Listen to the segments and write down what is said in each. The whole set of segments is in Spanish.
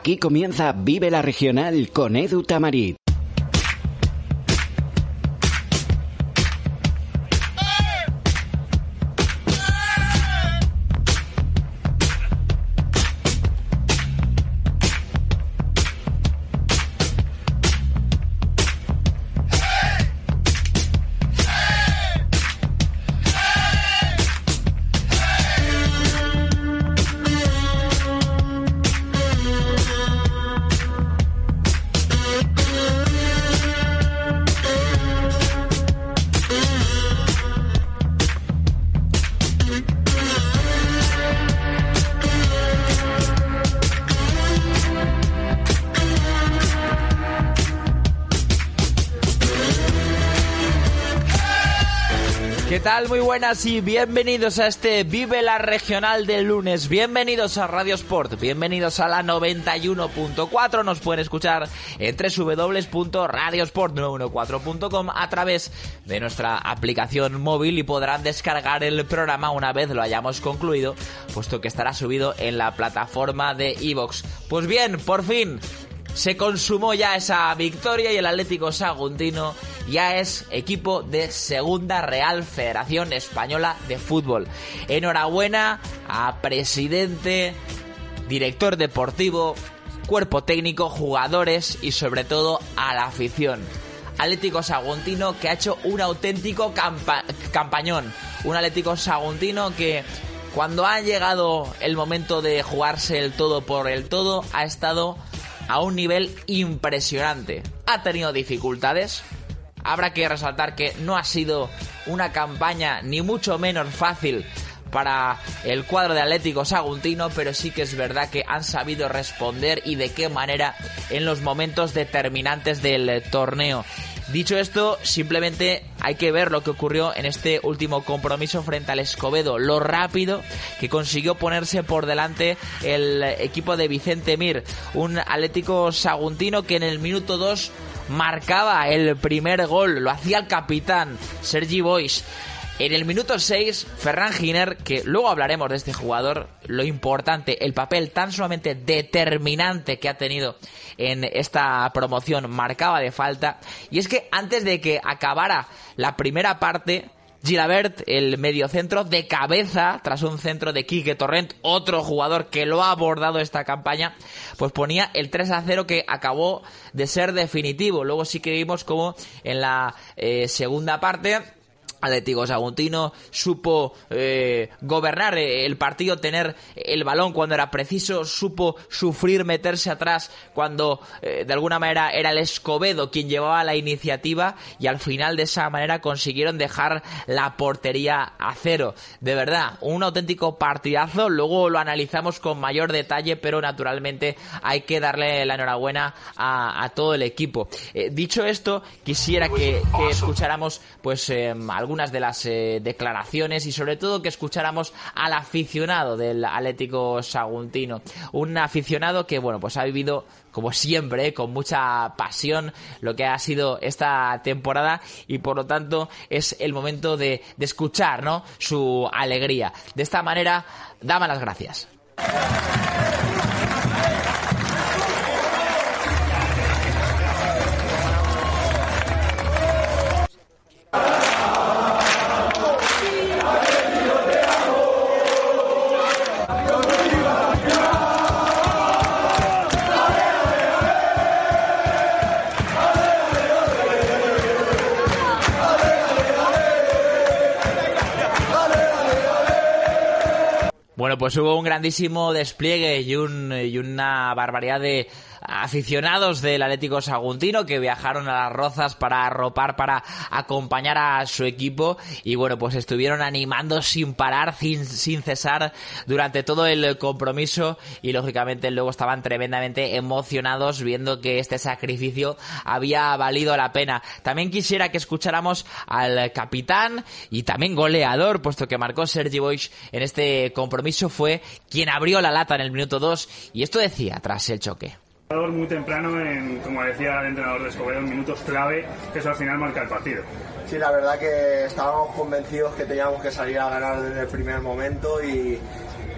Aquí comienza Vive la Regional con Edu Tamarit. Buenas y bienvenidos a este Vive la Regional del lunes. Bienvenidos a Radio Sport, bienvenidos a la 91.4. Nos pueden escuchar en www.radiosport914.com a través de nuestra aplicación móvil y podrán descargar el programa una vez lo hayamos concluido, puesto que estará subido en la plataforma de iVox. Pues bien, por fin se consumó ya esa victoria y el Atlético Saguntino ya es equipo de Segunda Real Federación Española de Fútbol. Enhorabuena a presidente, director deportivo, cuerpo técnico, jugadores y sobre todo a la afición. Atlético Saguntino que ha hecho un auténtico campañón. Un Atlético Saguntino que cuando ha llegado el momento de jugarse el todo por el todo ha estado a un nivel impresionante. Ha tenido dificultades. Habrá que resaltar que no ha sido una campaña ni mucho menos fácil para el cuadro de Atlético Saguntino, pero sí que es verdad que han sabido responder y de qué manera en los momentos determinantes del torneo. Dicho esto, simplemente hay que ver lo que ocurrió en este último compromiso frente al Escobedo, lo rápido que consiguió ponerse por delante el equipo de Vicente Mir, un Atlético Saguntino que en el minuto 2 marcaba el primer gol, lo hacía el capitán Sergi Bois. En el minuto 6, Ferran Giner, que luego hablaremos de este jugador, lo importante, el papel tan sumamente determinante que ha tenido en esta promoción, marcaba de falta. Y es que antes de que acabara la primera parte, Gilabert, el mediocentro de cabeza, tras un centro de Quique Torrent, otro jugador que lo ha abordado esta campaña, pues ponía el 3 a 0 que acabó de ser definitivo. Luego sí que vimos como en la eh, segunda parte Atlético Saguntino supo eh, gobernar el partido, tener el balón cuando era preciso, supo sufrir, meterse atrás cuando eh, de alguna manera era el Escobedo quien llevaba la iniciativa y al final de esa manera consiguieron dejar la portería a cero. De verdad, un auténtico partidazo, luego lo analizamos con mayor detalle, pero naturalmente hay que darle la enhorabuena a, todo el equipo. Eh, dicho esto, quisiera que, que escucháramos pues algún algunas de las eh, declaraciones y sobre todo que escucháramos al aficionado del Atlético Saguntino. Un aficionado que, bueno, pues ha vivido como siempre, eh, con mucha pasión lo que ha sido esta temporada y por lo tanto es el momento de, de escuchar ¿no? su alegría. De esta manera, dame las gracias. Bueno, pues hubo un grandísimo despliegue y, un, y una barbaridad de aficionados del Atlético Saguntino que viajaron a las Rozas para arropar, para acompañar a su equipo. Y bueno, pues estuvieron animando sin parar, sin, sin cesar durante todo el compromiso. Y lógicamente luego estaban tremendamente emocionados viendo que este sacrificio había valido la pena. También quisiera que escucháramos al capitán y también goleador, puesto que marcó Sergi Boix en este compromiso, fue quien abrió la lata en el minuto 2 y esto decía tras el choque muy temprano, en, como decía el entrenador de Escobedo, en minutos clave, que eso al final marca el partido. Sí, la verdad que estábamos convencidos que teníamos que salir a ganar desde el primer momento y,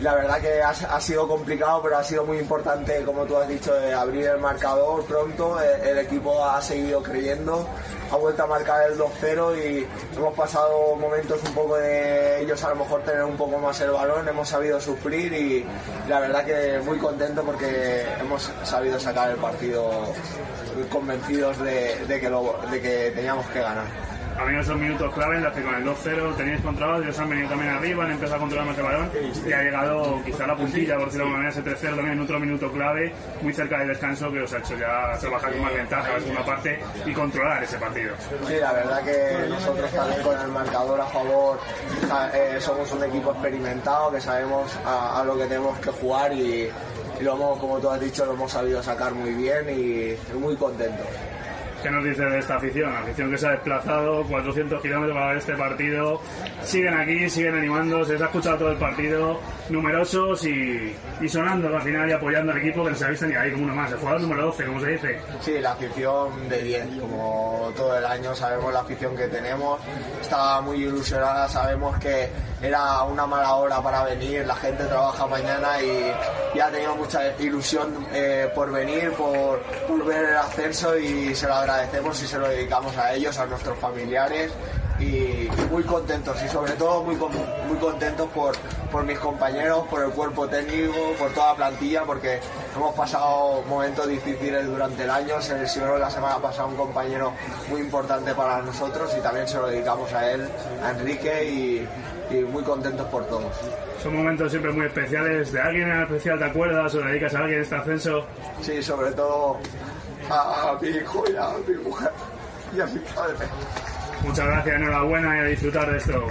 la verdad que ha, sido complicado, pero ha sido muy importante, como tú has dicho, abrir el marcador pronto. El, el equipo ha seguido creyendo, ha vuelto a marcar el 2-0 y hemos pasado momentos un poco de ellos a lo mejor tener un poco más el balón, hemos sabido sufrir y la verdad que muy contento porque hemos sabido sacar el partido convencidos de, de que teníamos que ganar ha esos minutos clave en los que con el 2-0 tenéis controlado, ellos han venido también arriba, han empezado a controlar más el balón y ha llegado quizá la puntilla, por decirlo de alguna manera, ese 3-0 también en otro minuto clave, muy cerca del descanso que os ha hecho ya trabajar con más ventaja la segunda parte y controlar ese partido. Sí, la verdad que nosotros también con el marcador a favor eh, somos un equipo experimentado que sabemos a, lo que tenemos que jugar y, lo hemos, como tú has dicho, lo hemos sabido sacar muy bien y muy contentos. ¿Qué nos dice de esta afición? Afición que se ha desplazado 400 kilómetros para ver este partido. Siguen aquí, siguen animando, se les ha escuchado todo el partido, numerosos y, sonando al final y apoyando al equipo que no se ha visto ni ahí como uno más. El jugador número 12, como se dice. Sí, la afición de 10, como todo el año sabemos la afición que tenemos. Estaba muy ilusionada, sabemos que era una mala hora para venir, la gente trabaja mañana y, ya ha tenido mucha ilusión eh, por venir, por, ver el ascenso y se lo agradecemos y se lo dedicamos a ellos, a nuestros familiares y muy contentos y sobre todo muy, muy contentos por, por mis compañeros, por el cuerpo técnico, por toda la plantilla, porque hemos pasado momentos difíciles durante el año. Se lesionó la semana pasada un compañero muy importante para nosotros y también se lo dedicamos a él, a Enrique y, muy contentos por todos. Son momentos siempre muy especiales. ¿De alguien en especial te acuerdas o le dedicas a alguien este ascenso? Sí, sobre todo a, mi hijo y a mi mujer y a mi padre. Muchas gracias, enhorabuena y a disfrutar de esto.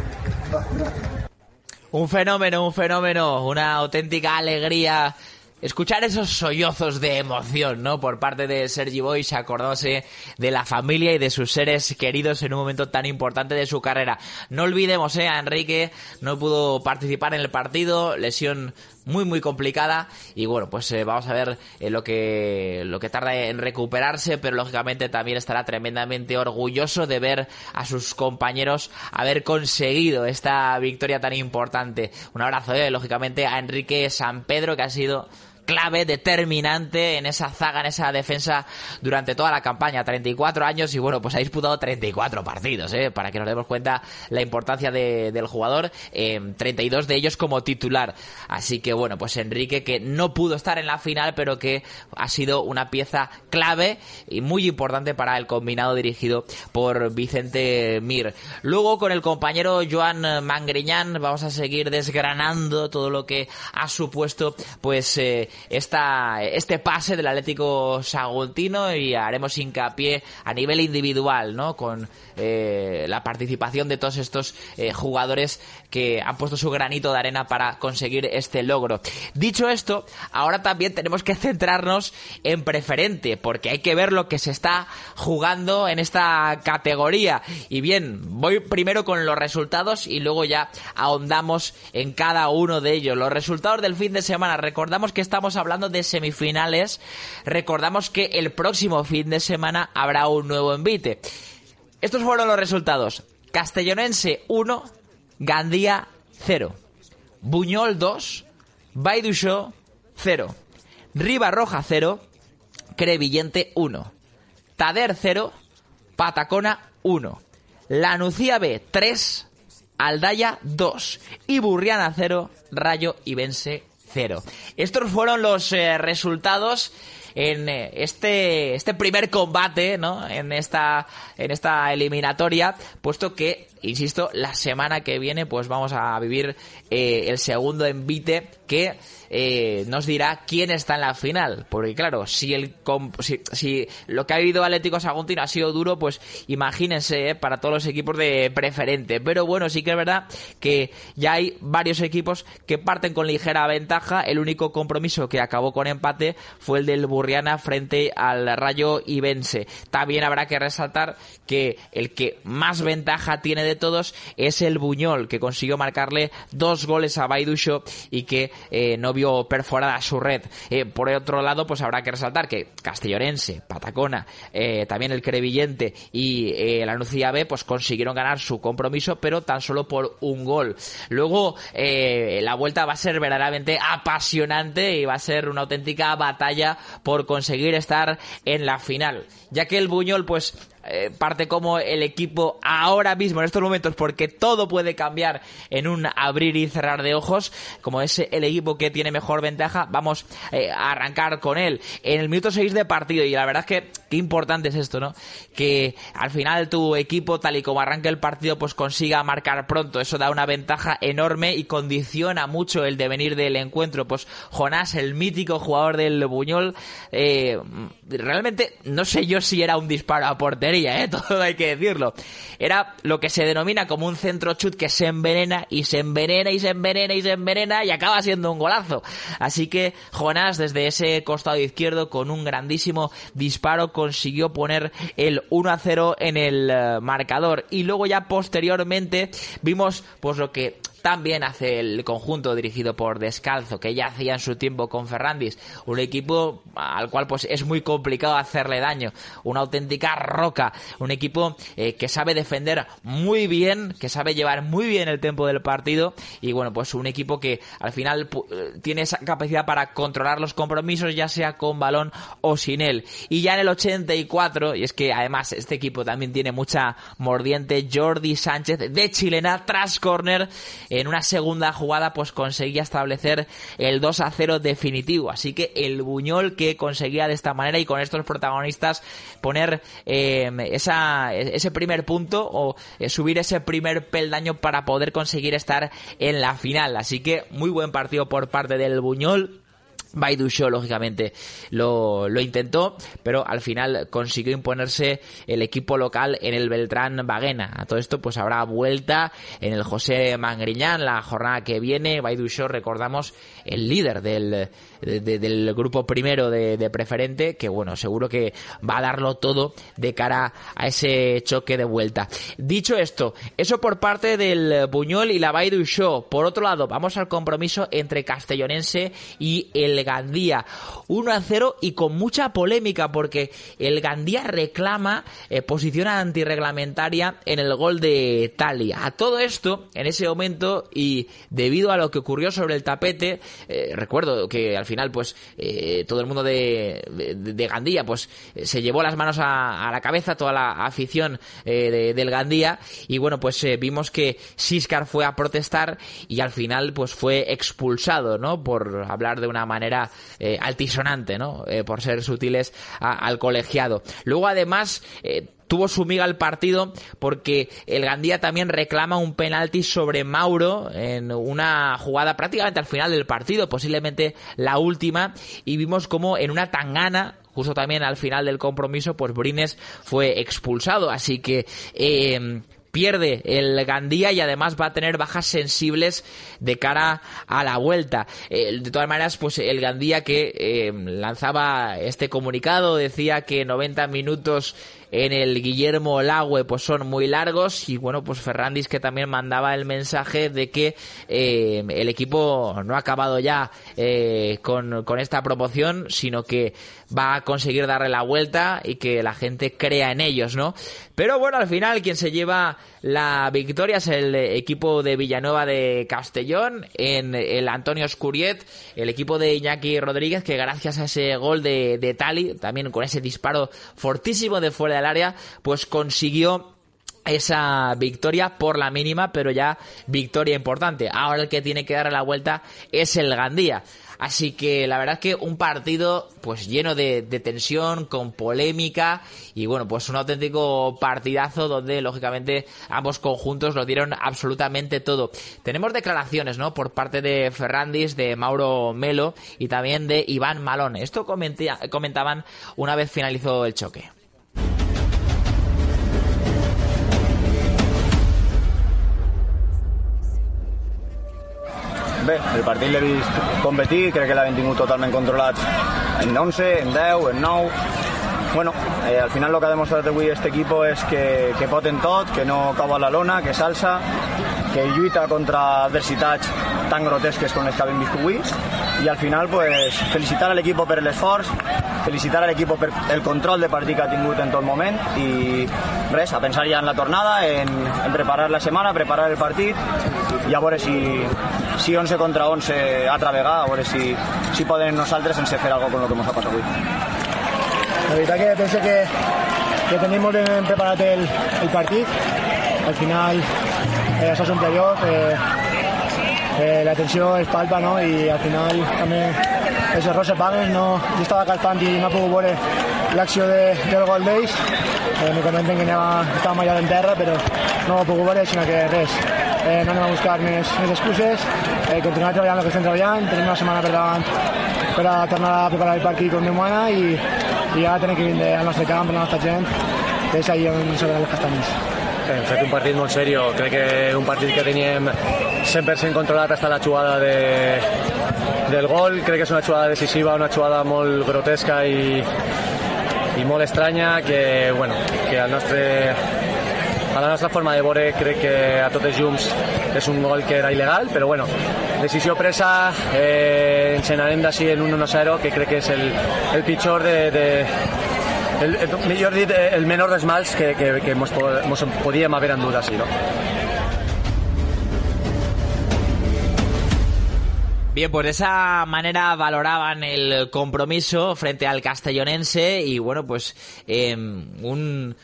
Un fenómeno, un fenómeno, una auténtica alegría escuchar esos sollozos de emoción, ¿no? Por parte de Sergi Boys, acordándose de la familia y de sus seres queridos en un momento tan importante de su carrera. No olvidemos, ¿eh? A Enrique no pudo participar en el partido, lesión muy muy complicada y bueno pues eh, vamos a ver eh, lo que lo que tarda en recuperarse pero lógicamente también estará tremendamente orgulloso de ver a sus compañeros haber conseguido esta victoria tan importante un abrazo eh, lógicamente a Enrique San Pedro que ha sido clave, determinante en esa zaga, en esa defensa durante toda la campaña. 34 años y bueno, pues ha disputado 34 partidos, ¿eh? para que nos demos cuenta la importancia del jugador. 32 de ellos como titular. Así que bueno, pues Enrique que no pudo estar en la final, pero que ha sido una pieza clave y muy importante para el combinado dirigido por Vicente Mir. Luego con el compañero Joan Mangriñán vamos a seguir desgranando todo lo que ha supuesto pues eh, esta, este pase del Atlético Saguntino y haremos hincapié a nivel individual, ¿no? Con eh, la participación de todos estos eh, jugadores que han puesto su granito de arena para conseguir este logro. Dicho esto, ahora también tenemos que centrarnos en preferente, porque hay que ver lo que se está jugando en esta categoría. Y bien, voy primero con los resultados y luego ya ahondamos en cada uno de ellos. Los resultados del fin de semana. Recordamos que estamos estamos hablando de semifinales, recordamos que el próximo fin de semana habrá un nuevo envite. Estos fueron los resultados. Castellonense 1, Gandía 0. Buñol 2, Baiducho 0. Riva Roja 0, Crevillente 1. Tader 0, Patacona 1. Lanucía B 3, Aldaya 2 y Burriana 0, Rayo Ibense estos fueron los eh, resultados en eh, este, este primer combate, ¿no? En esta, en esta eliminatoria, puesto que, insisto, la semana que viene, pues vamos a vivir eh, el segundo envite que eh, nos dirá quién está en la final. Porque claro, si el si, si lo que ha vivido Atlético Saguntino ha sido duro, pues imagínense para todos los equipos de preferente. Pero bueno, sí que es verdad que ya hay varios equipos que parten con ligera ventaja. El único compromiso que acabó con empate fue el del Frente al Rayo Ibense. También habrá que resaltar que el que más ventaja tiene de todos es el Buñol, que consiguió marcarle dos goles a Baidusho y que eh, no vio perforada su red. Eh, por otro lado, pues habrá que resaltar que Castellorense, Patacona, eh, también el Crevillente y la Nucía B, pues consiguieron ganar su compromiso, pero tan solo por un gol. Luego, la vuelta va a ser verdaderamente apasionante y va a ser una auténtica batalla por conseguir estar en la final. Ya que el Buñol, pues eh, parte como el equipo ahora mismo, en estos momentos, porque todo puede cambiar en un abrir y cerrar de ojos, como es el equipo que tiene mejor ventaja, vamos eh, a arrancar con él. En el minuto 6 de partido, y la verdad es que qué importante es esto, ¿no? Que al final tu equipo, tal y como arranque el partido, pues consiga marcar pronto. Eso da una ventaja enorme y condiciona mucho el devenir del encuentro. Pues Jonás, el mítico jugador del Buñol, eh, realmente no sé yo si era un disparo a portería, ¿eh? todo hay que decirlo. Era lo que se denomina como un centro chut que se envenena y se envenena y se envenena y se envenena y acaba siendo un golazo. Así que Jonás desde ese costado izquierdo con un grandísimo disparo consiguió poner el 1 a 0 en el eh, marcador y luego ya posteriormente vimos pues lo que también hace el conjunto dirigido por Descalzo, que ya hacía en su tiempo con Ferrandis, un equipo al cual pues es muy complicado hacerle daño, una auténtica roca, un equipo eh, que sabe defender muy bien, que sabe llevar muy bien el tiempo del partido. Y bueno, pues un equipo que al final eh, tiene esa capacidad para controlar los compromisos ya sea con balón o sin él. Y ya en el 84, y es que además este equipo también tiene mucha mordiente, Jordi Sánchez de chilena tras corner en una segunda jugada pues conseguía establecer el 2 a 0 definitivo. Así que el Buñol que conseguía de esta manera y con estos protagonistas poner em, esa, ese primer punto o eh, subir ese primer peldaño para poder conseguir estar en la final. Así que muy buen partido por parte del Buñol Baidu Show, lógicamente, lo, lo, intentó, pero al final consiguió imponerse el equipo local en el Beltrán Baguena. A todo esto, pues habrá vuelta en el José Mangriñán la jornada que viene. Baidu Show, recordamos, el líder del, del grupo primero de, preferente, que bueno, seguro que va a darlo todo de cara a ese choque de vuelta. Dicho esto, eso por parte del Buñol y la Baidu Show. Por otro lado, vamos al compromiso entre Castellonense y el Gandía. 1 a 0 y con mucha polémica porque el Gandía reclama eh, posición antirreglamentaria en el gol de Talia. A todo esto, en ese momento y debido a lo que ocurrió sobre el tapete, eh, recuerdo que al final pues eh, todo el mundo de, de, Gandía pues se llevó las manos a, la cabeza toda la afición del Gandía y bueno pues vimos que Siscar fue a protestar y al final pues fue expulsado, ¿no? Por hablar de una manera eh, altisonante, ¿no? Eh, por ser sutiles al colegiado. Luego, además, eh, tuvo su miga el partido porque el Gandía también reclama un penalti sobre Mauro en una jugada prácticamente al final del partido, posiblemente la última, y vimos como en una tangana justo también al final del compromiso, pues Brines fue expulsado. Así que pierde el Gandía y además va a tener bajas sensibles de cara a la vuelta. Eh, de todas maneras, pues el Gandía que eh, lanzaba este comunicado decía que 90 minutos en el Guillermo Lagüe pues son muy largos. Y bueno pues Ferrandis que también mandaba el mensaje de que eh, el equipo no ha acabado ya eh, con, con esta promoción sino que va a conseguir darle la vuelta y que la gente crea en ellos no pero bueno al final quien se lleva la victoria es el equipo de Villanueva de Castellón en el Antonio Scuriet el equipo de Iñaki Rodríguez que gracias a ese gol de, de Tali también con ese disparo fortísimo de fuera de área, pues consiguió esa victoria por la mínima, pero ya victoria importante. Ahora el que tiene que dar la vuelta es el Gandía. Así que la verdad es que un partido pues lleno de, tensión, con polémica y bueno, pues un auténtico partidazo donde lógicamente ambos conjuntos lo dieron absolutamente todo. Tenemos declaraciones, ¿no? Por parte de Ferrandis, de Mauro Melo y también de Iván Malón. Esto comentaban una vez finalizó el choque. Bé, el partit l'he vist competir, crec que l'havem tingut totalment controlats en 11, en 10, en 9, bueno, eh, al final lo que ha demostrat avui este equipo és que, que pot en tot, que no cau a la lona, que salsa, que lluita contra adversitats tan grotesques com les que hem vist avui. I al final pues, felicitar a l'equip per l'esforç, felicitar a l'equip per el control de partit que ha tingut en tot moment i res, a pensar ja en la tornada, en, en preparar la setmana, preparar el partit i a si, si 11 contra 11 altra vegada, a veure si, si poden nosaltres sense fer alguna cosa com el que ens ha passat avui. La que penso que, que tenim molt ben el, el partit. Al final eh, això és un playoff, eh, eh, la tensió es palpa no? i al final també els errors se paguen. No, jo estava calfant i no pogut veure l'acció de, del gol d'ells. Eh, me comenten que anava, estàvem allà en terra, però no ho pogut veure, sinó que res. Eh, no anem a buscar més, més excuses, eh, continuar treballant el que estem treballant, tenim una setmana per davant per a tornar a preparar el partit com demana i, i ara tenim que vindre al nostre camp, a la nostra gent, que és ahir on s'obren les castanyes. Hem fet un partit molt seriós, crec que un partit que teníem 100% controlat hasta la jugada de, del gol, crec que és una jugada decisiva, una jugada molt grotesca i, i molt estranya que, bueno, que al nostre a la nostra forma de veure crec que a totes llums és un gol que era il·legal, però bueno, decisió presa, eh, ens n'anem d'ací en un 1-0, que crec que és el, el pitjor de, de el, el, millor dit, el menor dels mals que, que, que mos, mos podíem haver endut així, no? Bien, pues de esa manera valoraban el compromiso frente al castellonense y bueno, pues eh, un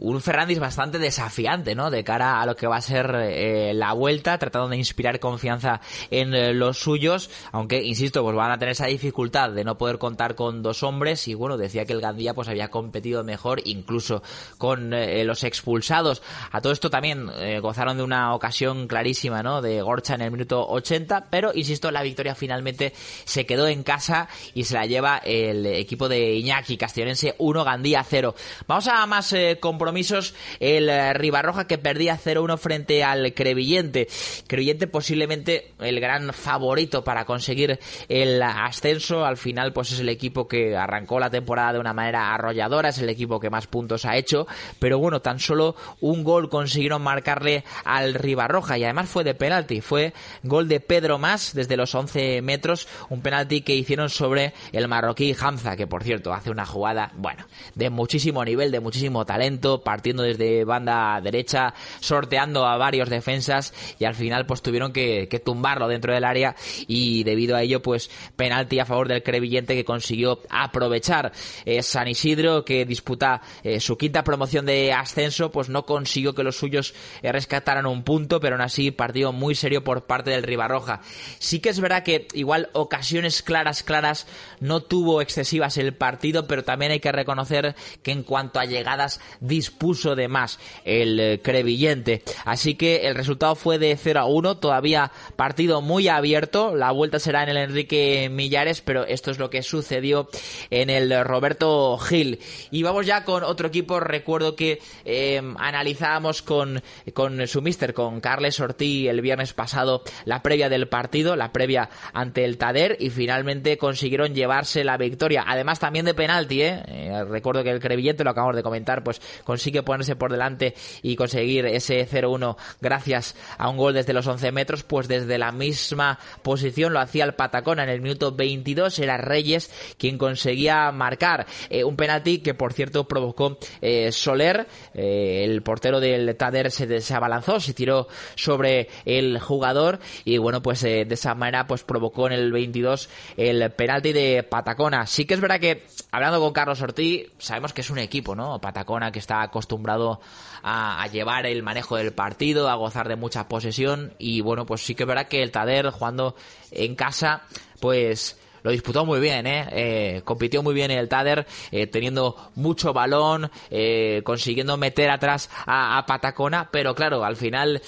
un Ferrandis bastante desafiante, ¿no? De cara a lo que va a ser eh, la vuelta, tratando de inspirar confianza en eh, los suyos, aunque, insisto, pues van a tener esa dificultad de no poder contar con dos hombres y bueno, decía que el Gandía pues había competido mejor, incluso con eh, los expulsados. A todo esto también gozaron de una ocasión clarísima, ¿no? De Gorcha en el minuto 80, pero, insisto, la victoria finalmente se quedó en casa y se la lleva el equipo de Iñaki, Castellonense 1, Gandía 0. Vamos a más compromisos compromisos el eh, Ribarroja que perdía 0-1 frente al Crevillente. Crevillente posiblemente el gran favorito para conseguir el ascenso. Al final pues es el equipo que arrancó la temporada de una manera arrolladora, es el equipo que más puntos ha hecho, pero bueno, tan solo un gol consiguieron marcarle al Ribarroja y además fue de penalti, fue gol de Pedro Más desde los 11 metros, un penalti que hicieron sobre el marroquí Hamza, que por cierto hace una jugada, bueno, de muchísimo nivel, de muchísimo talento, partiendo desde banda derecha, sorteando a varios defensas y al final pues tuvieron que, tumbarlo dentro del área y debido a ello pues penalti a favor del Crevillente que consiguió aprovechar eh, San Isidro que disputa eh, su quinta promoción de ascenso pues no consiguió que los suyos eh, rescataran un punto pero aún así partido muy serio por parte del Ribarroja. Sí que es verdad que igual ocasiones claras claras no tuvo excesivas el partido pero también hay que reconocer que en cuanto a llegadas puso de más el eh, Crevillente. Así que el resultado fue de 0 a 1, todavía partido muy abierto. La vuelta será en el Enrique Millares, pero esto es lo que sucedió en el Roberto Gil. Y vamos ya con otro equipo. Recuerdo que eh, analizábamos con, con su mister, con Carles Ortiz, el viernes pasado, la previa del partido, la previa ante el Tader, y finalmente consiguieron llevarse la victoria. Además, también de penalti, ¿eh? eh recuerdo que el Crevillente, lo acabamos de comentar, pues consigue ponerse por delante y conseguir ese 0-1 gracias a un gol desde los 11 metros, pues desde la misma posición lo hacía el Patacona en el minuto 22, era Reyes quien conseguía marcar eh, un penalti que por cierto provocó eh, Soler, eh, el portero del Tader se, se abalanzó, se tiró sobre el jugador y bueno pues de esa manera pues provocó en el 22 el penalti de Patacona. Sí que es verdad que hablando con Carlos Ortiz sabemos que es un equipo, ¿no? Patacona que está acostumbrado a, llevar el manejo del partido, a gozar de mucha posesión. Y bueno, pues sí que es verdad que el Tader jugando en casa, pues lo disputó muy bien, ¿eh? eh compitió muy bien el Tader, eh, teniendo mucho balón, eh, consiguiendo meter atrás a, Patacona, pero claro, al final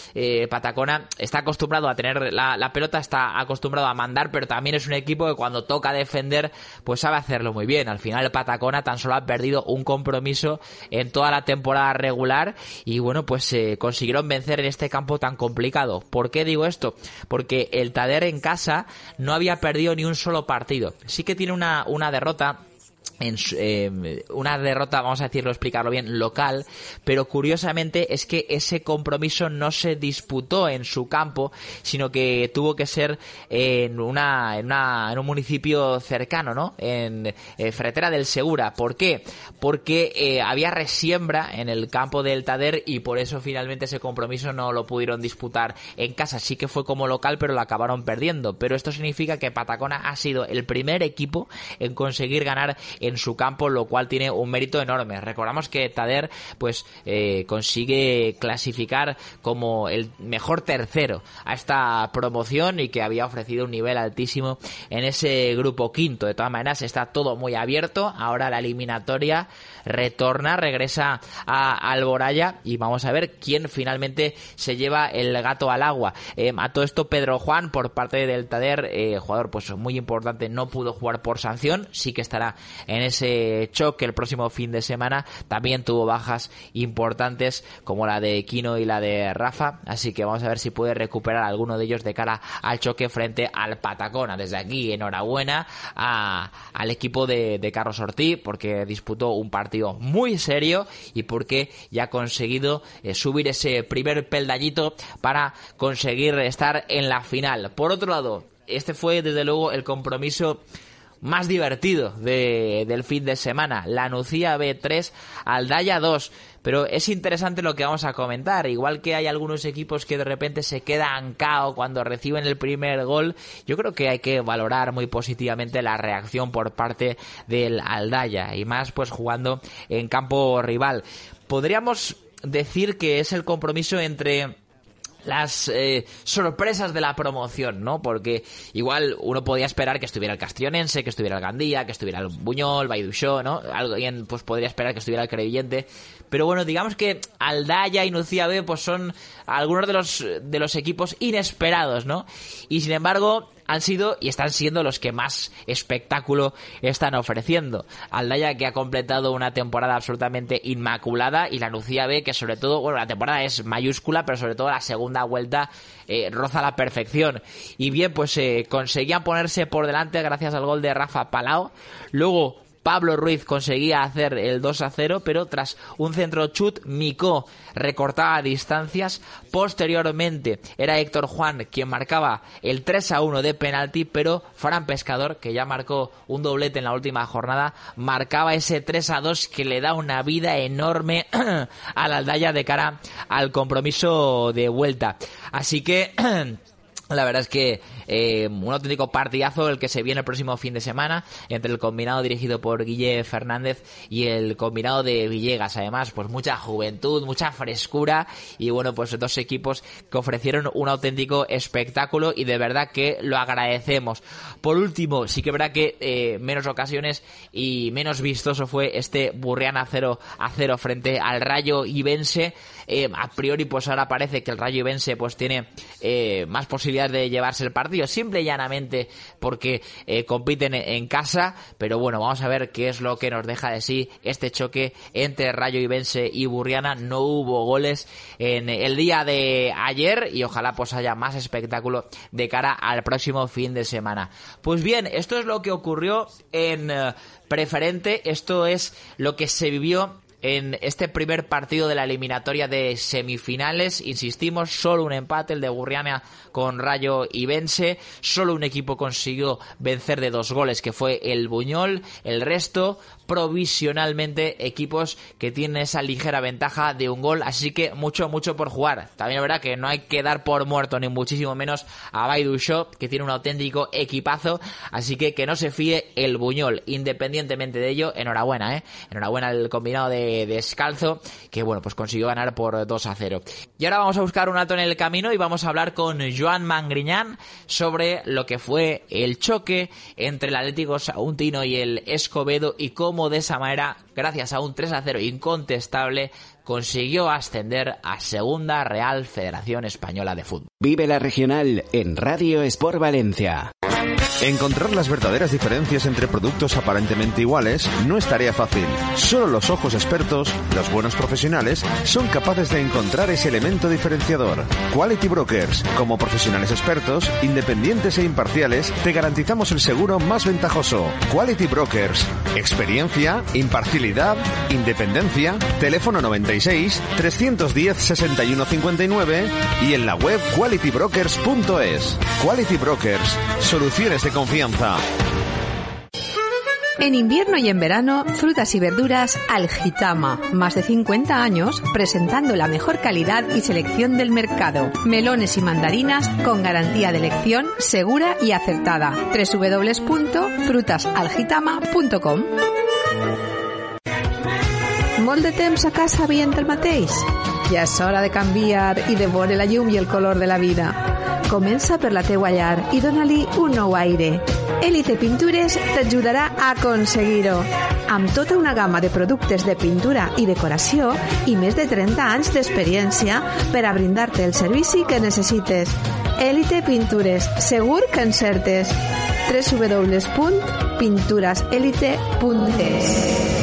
Patacona está acostumbrado a tener la, la, pelota, está acostumbrado a mandar, pero también es un equipo que cuando toca defender, pues sabe hacerlo muy bien. Al final Patacona tan solo ha perdido un compromiso en toda la temporada regular y bueno, pues consiguieron vencer en este campo tan complicado. ¿Por qué digo esto? Porque el Tader en casa no había perdido ni un solo partido partido. Sí que tiene una, una derrota en eh, una derrota, vamos a decirlo, explicarlo bien, local, pero curiosamente es que ese compromiso no se disputó en su campo, sino que tuvo que ser en una, en, una, en un municipio cercano, ¿no? En eh, Fretera del Segura. ¿Por qué? Porque eh, había resiembra en el campo del Tader y por eso finalmente ese compromiso no lo pudieron disputar en casa. Sí que fue como local, pero lo acabaron perdiendo. Pero esto significa que Patacona ha sido el primer equipo en conseguir ganar en su campo, lo cual tiene un mérito enorme. Recordamos que Tader pues eh, consigue clasificar como el mejor tercero a esta promoción y que había ofrecido un nivel altísimo en ese grupo quinto. De todas maneras está todo muy abierto. Ahora la eliminatoria retorna, regresa a Alboraya y vamos a ver quién finalmente se lleva el gato al agua. Eh, a todo esto Pedro Juan por parte del Tader, eh, jugador pues muy importante, no pudo jugar por sanción, sí que estará en ese choque el próximo fin de semana. También tuvo bajas importantes como la de Kino y la de Rafa, así que vamos a ver si puede recuperar alguno de ellos de cara al choque frente al Patacona. Desde aquí, enhorabuena al equipo de, de Carlos Ortiz porque disputó un partido muy serio y porque ya ha conseguido eh, subir ese primer peldallito para conseguir estar en la final. Por otro lado, este fue desde luego el compromiso más divertido de, del fin de semana. La Nucía B3, Aldaya 2. Pero es interesante lo que vamos a comentar. Igual que hay algunos equipos que de repente se quedan cao cuando reciben el primer gol, yo creo que hay que valorar muy positivamente la reacción por parte del Aldaya. Y más pues jugando en campo rival. Podríamos decir que es el compromiso entre las eh, sorpresas de la promoción, ¿no? Porque igual uno podía esperar que estuviera el Castellonense, que estuviera el Gandía, que estuviera el Buñol, Baidusho, ¿no? Alguien pues podría esperar que estuviera el Crevillente. Pero bueno, digamos que Aldaya y Nucía B pues son algunos de los, de los equipos inesperados, ¿no? Y sin embargo, han sido y están siendo los que más espectáculo están ofreciendo. Aldaya que ha completado una temporada absolutamente inmaculada y la Nucía B que sobre todo, bueno, la temporada es mayúscula, pero sobre todo la segunda vuelta eh, roza la perfección. Y bien, pues eh, conseguían ponerse por delante gracias al gol de Rafa Palao. Luego Pablo Ruiz conseguía hacer el 2 a 0, pero tras un centro chut, Micó recortaba distancias. Posteriormente era Héctor Juan quien marcaba el 3 a 1 de penalti, pero Fran Pescador, que ya marcó un doblete en la última jornada, marcaba ese 3 a 2 que le da una vida enorme a la aldaya de cara al compromiso de vuelta. Así que La verdad es que eh, un auténtico partidazo el que se viene el próximo fin de semana entre el combinado dirigido por Guille Fernández y el combinado de Villegas. Además, pues mucha juventud, mucha frescura y bueno, pues dos equipos que ofrecieron un auténtico espectáculo y de verdad que lo agradecemos. Por último, sí que verá que eh, menos ocasiones y menos vistoso fue este Burriana 0 a 0 frente al Rayo Ibense. Eh, a priori, pues ahora parece que el Rayo Ibense pues tiene más posibilidades de llevarse el partido, simple y llanamente porque eh, compiten en casa, pero bueno, vamos a ver qué es lo que nos deja de sí este choque entre Rayo Ibense y Burriana. No hubo goles en el día de ayer y ojalá pues haya más espectáculo de cara al próximo fin de semana. Pues bien, esto es lo que ocurrió en eh, preferente, esto es lo que se vivió en este primer partido de la eliminatoria de semifinales. Insistimos, solo un empate, el de Gurriana con Rayo y Vence. Solo un equipo consiguió vencer de dos goles, que fue el Buñol. El resto, provisionalmente, equipos que tienen esa ligera ventaja de un gol. Así que mucho, mucho por jugar. También es verdad que no hay que dar por muerto, ni muchísimo menos a Baidu Shop, que tiene un auténtico equipazo. Así que que no se fíe el Buñol. Independientemente de ello, enhorabuena, ¿eh? Enhorabuena al combinado de eh, descalzo, que bueno, pues consiguió ganar por 2 a 0. Y ahora vamos a buscar un alto en el camino y vamos a hablar con Joan Mangriñán sobre lo que fue el choque entre el Atlético Saguntino y el Escobedo y cómo de esa manera, gracias a un 3 a 0 incontestable, consiguió ascender a Segunda Real Federación Española de Fútbol. Vive la regional en Radio Sport Valencia. Encontrar las verdaderas diferencias entre productos aparentemente iguales no es tarea fácil. Solo los ojos expertos, los buenos profesionales, son capaces de encontrar ese elemento diferenciador. Quality Brokers, como profesionales expertos, independientes e imparciales, te garantizamos el seguro más ventajoso. Quality Brokers. Experiencia, imparcialidad, independencia. Teléfono 96 310 61 59 y en la web qualitybrokers.es. Quality Brokers. Soluciones de confianza. En invierno y en verano, frutas y verduras Algitama. Más de 50 años presentando la mejor calidad y selección del mercado. Melones y mandarinas con garantía de elección segura y acertada. www.frutasalgitama.com Molt de temps a casa veient el mateix? Ja és hora de canviar i de veure la llum i el color de la vida. Comença per la teua llar i dóna-li un nou aire. Elite Pintures t'ajudarà a aconseguir-ho. Amb tota una gamma de productes de pintura i decoració i més de 30 anys d'experiència per a brindar-te el servici que necessites. Elite Pintures, segur que encertes. www.pinturaselite.es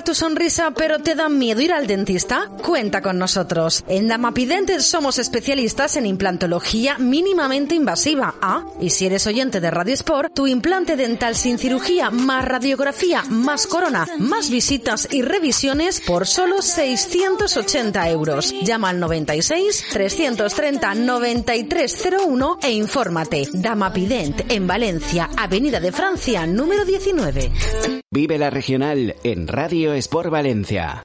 tu sonrisa pero te da miedo ir al dentista? Cuenta con nosotros. En Damapident somos especialistas en implantología mínimamente invasiva. Ah, y si eres oyente de Radio Sport, tu implante dental sin cirugía, más radiografía, más corona, más visitas y revisiones por solo 680 euros. Llama al 96 330 9301 e infórmate. Damapident en Valencia, Avenida de Francia, número 19. Vive la regional en Radio Sport Valencia.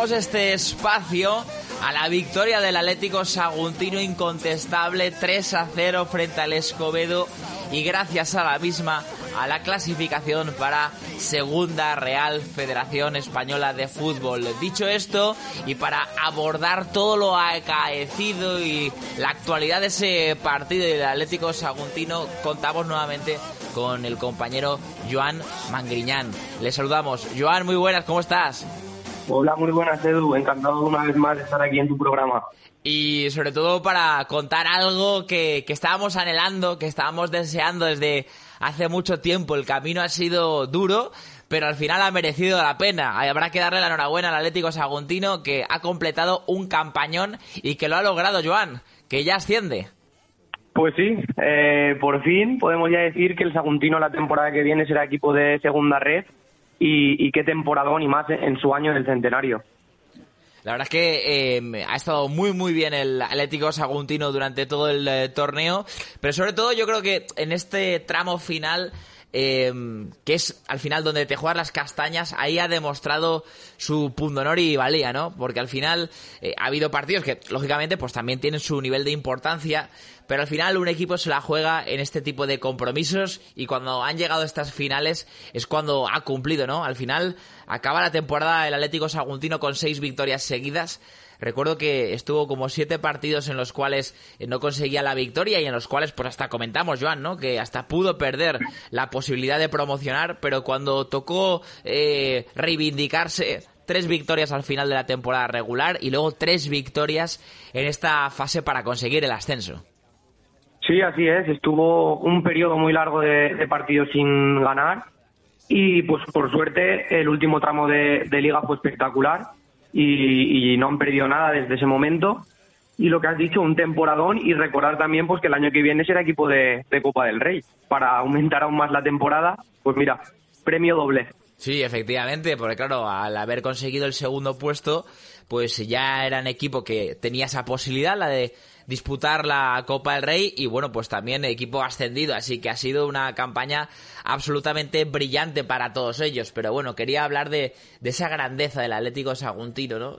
Dedicamos este espacio a la victoria del Atlético Saguntino incontestable 3 a 0 frente al Escobedo y gracias a la misma a la clasificación para Segunda Real Federación Española de Fútbol. Dicho esto, y para abordar todo lo acaecido y la actualidad de ese partido del Atlético Saguntino, contamos nuevamente con el compañero Joan Mangriñán. Le saludamos. Joan, muy buenas, ¿cómo estás? Hola, muy buenas, Edu. Encantado una vez más de estar aquí en tu programa. Y sobre todo para contar algo que, que estábamos anhelando, que estábamos deseando desde hace mucho tiempo. El camino ha sido duro, pero al final ha merecido la pena. Habrá que darle la enhorabuena al Atlético Saguntino que ha completado un campañón y que lo ha logrado, Joan, que ya asciende. Pues sí, eh, por fin podemos ya decir que el Saguntino la temporada que viene será equipo de segunda red y, qué temporadón y más en su año del centenario. La verdad es que eh, ha estado muy muy bien el Atlético Saguntino durante todo el eh, torneo, pero sobre todo yo creo que en este tramo final eh, que es al final donde te juegas las castañas, ahí ha demostrado su pundonor y valía, ¿no? Porque al final eh, ha habido partidos que, lógicamente, pues también tienen su nivel de importancia, pero al final un equipo se la juega en este tipo de compromisos y cuando han llegado estas finales es cuando ha cumplido, ¿no? Al final acaba la temporada el Atlético Saguntino con seis victorias seguidas. Recuerdo que estuvo como siete partidos en los cuales eh, no conseguía la victoria y en los cuales, pues hasta comentamos, Joan, ¿no? Que hasta pudo perder la posibilidad de promocionar, pero cuando tocó eh, reivindicarse, tres victorias al final de la temporada regular y luego tres victorias en esta fase para conseguir el ascenso. Sí, así es. Estuvo un periodo muy largo de, de partidos sin ganar y, pues por suerte, el último tramo de, de liga fue espectacular y, no han perdido nada desde ese momento. Y lo que has dicho, un temporadón y recordar también pues que el año que viene será equipo de, de Copa del Rey. Para aumentar aún más la temporada, pues mira, premio doble. Sí, efectivamente, porque claro, al haber conseguido el segundo puesto, pues ya eran equipo que tenía esa posibilidad, la de disputar la Copa del Rey y bueno, pues también equipo ascendido, así que ha sido una campaña absolutamente brillante para todos ellos, pero bueno, quería hablar de, de esa grandeza del Atlético Saguntino, ¿no?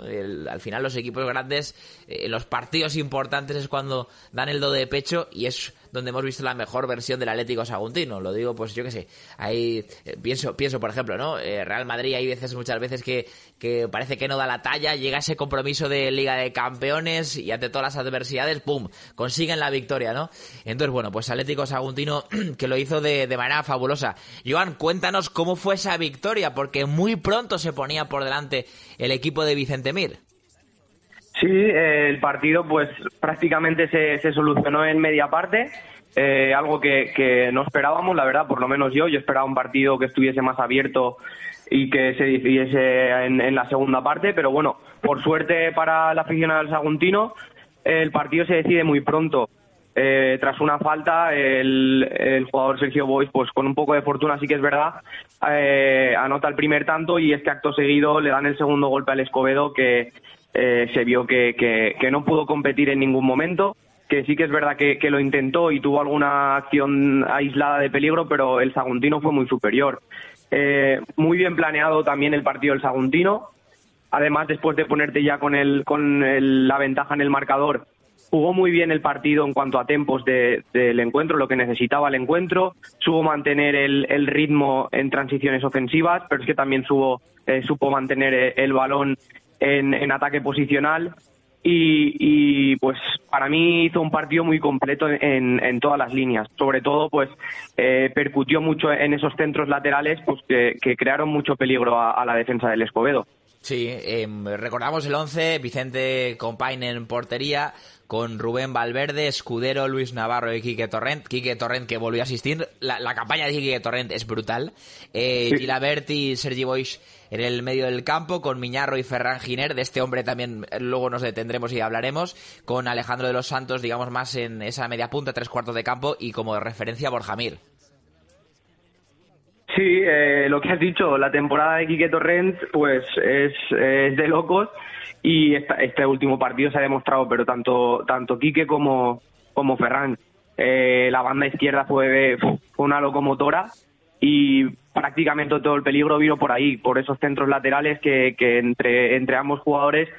al final los equipos grandes, eh, los partidos importantes es cuando dan el do de pecho y es donde hemos visto la mejor versión del Atlético Saguntino. Lo digo, pues yo qué sé, ahí eh, pienso, pienso por ejemplo, ¿no? Eh, Real Madrid hay veces, muchas veces que, que parece que no da la talla, llega ese compromiso de Liga de Campeones y ante todas las adversidades, ¡pum!, consiguen la victoria, ¿no? Entonces, bueno, pues Atlético Saguntino que lo hizo de, de manera fabulosa. Joan, cuéntanos cómo fue esa victoria, porque muy pronto se ponía por delante el equipo de Vicente Mir. Sí, el partido pues prácticamente se, se solucionó en media parte, eh, algo que, que, no esperábamos, la verdad, por lo menos yo, yo esperaba un partido que estuviese más abierto y que se decidiese en, en la segunda parte, pero bueno, por suerte para la afición del Saguntino, el partido se decide muy pronto. Eh, tras una falta, el, el, jugador Sergio Boys, pues con un poco de fortuna, sí que es verdad, eh, anota el primer tanto y este acto seguido le dan el segundo golpe al Escobedo que eh, se vio que, que, no pudo competir en ningún momento, que sí que es verdad que, que, lo intentó y tuvo alguna acción aislada de peligro, pero el Saguntino fue muy superior. Eh, muy bien planeado también el partido del Saguntino. Además, después de ponerte ya con, el, con el, la ventaja en el marcador, jugó muy bien el partido en cuanto a tempos del de, encuentro, lo que necesitaba el encuentro, supo mantener el, el, ritmo en transiciones ofensivas, pero es que también supo, eh, supo mantener el balón en, en ataque posicional y, y, pues para mí hizo un partido muy completo en, en todas las líneas. Sobre todo, pues eh, percutió mucho en esos centros laterales pues que, crearon mucho peligro a, la defensa del Escobedo. Sí, eh, recordamos el 11, Vicente Compain en portería, con Rubén Valverde, Escudero, Luis Navarro y Quique Torrent. Quique Torrent que volvió a asistir. La, la campaña de Quique Torrent es brutal. Eh, sí. Gilaberti y Sergi Boix en el medio del campo, con Miñarro y Ferran Giner. De este hombre también luego nos detendremos y hablaremos. Con Alejandro de los Santos, digamos, más en esa media punta, tres cuartos de campo. Y como referencia, Borjamir. Sí, eh, lo que has dicho, la temporada de Quique Torrent pues es, de locos y esta, este último partido se ha demostrado, pero tanto tanto Quique como, como Ferran, eh, la banda izquierda fue, fue una locomotora y prácticamente todo el peligro vino por ahí, por esos centros laterales que, que entre, entre ambos jugadores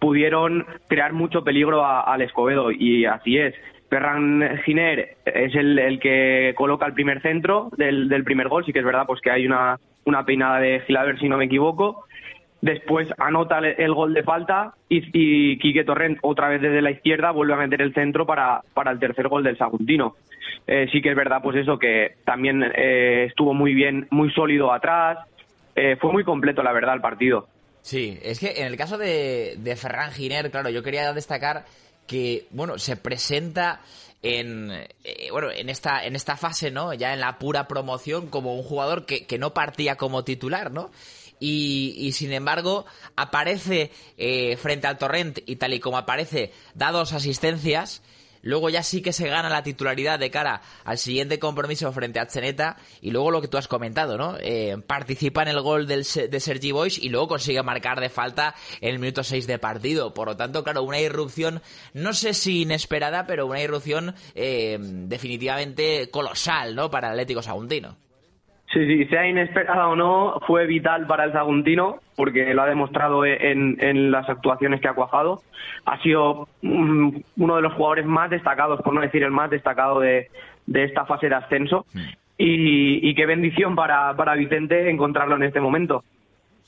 pudieron crear mucho peligro al Escobedo y así es. Ferran Giner es el, el, que coloca el primer centro del, del, primer gol, sí que es verdad pues que hay una, una peinada de Gilaver si no me equivoco. Después anota el, gol de falta y, y, Quique Torrent otra vez desde la izquierda vuelve a meter el centro para, para el tercer gol del Saguntino. Eh, sí que es verdad pues eso que también eh, estuvo muy bien, muy sólido atrás, eh, fue muy completo la verdad el partido. Sí, es que en el caso de, de Ferran Giner, claro, yo quería destacar que, bueno, se presenta en, eh, bueno, en esta, en esta fase, ¿no? Ya en la pura promoción como un jugador que, que no partía como titular, ¿no? Y, y, sin embargo aparece eh, frente al Torrent y tal y como aparece, da dos asistencias luego ya sí que se gana la titularidad de cara al siguiente compromiso frente a Cheneta y luego lo que tú has comentado, ¿no? Eh, participa en el gol del, de Sergi Boys y luego consigue marcar de falta en el minuto 6 de partido. Por lo tanto, claro, una irrupción, no sé si inesperada, pero una irrupción eh, definitivamente colosal, ¿no? Para el Atlético Saguntino. Sí, sí, sea inesperada o no, fue vital para el Saguntino, porque lo ha demostrado en, en las actuaciones que ha cuajado. Ha sido um, uno de los jugadores más destacados, por no decir el más destacado de, de esta fase de ascenso. Y, y, qué bendición para, para Vicente encontrarlo en este momento.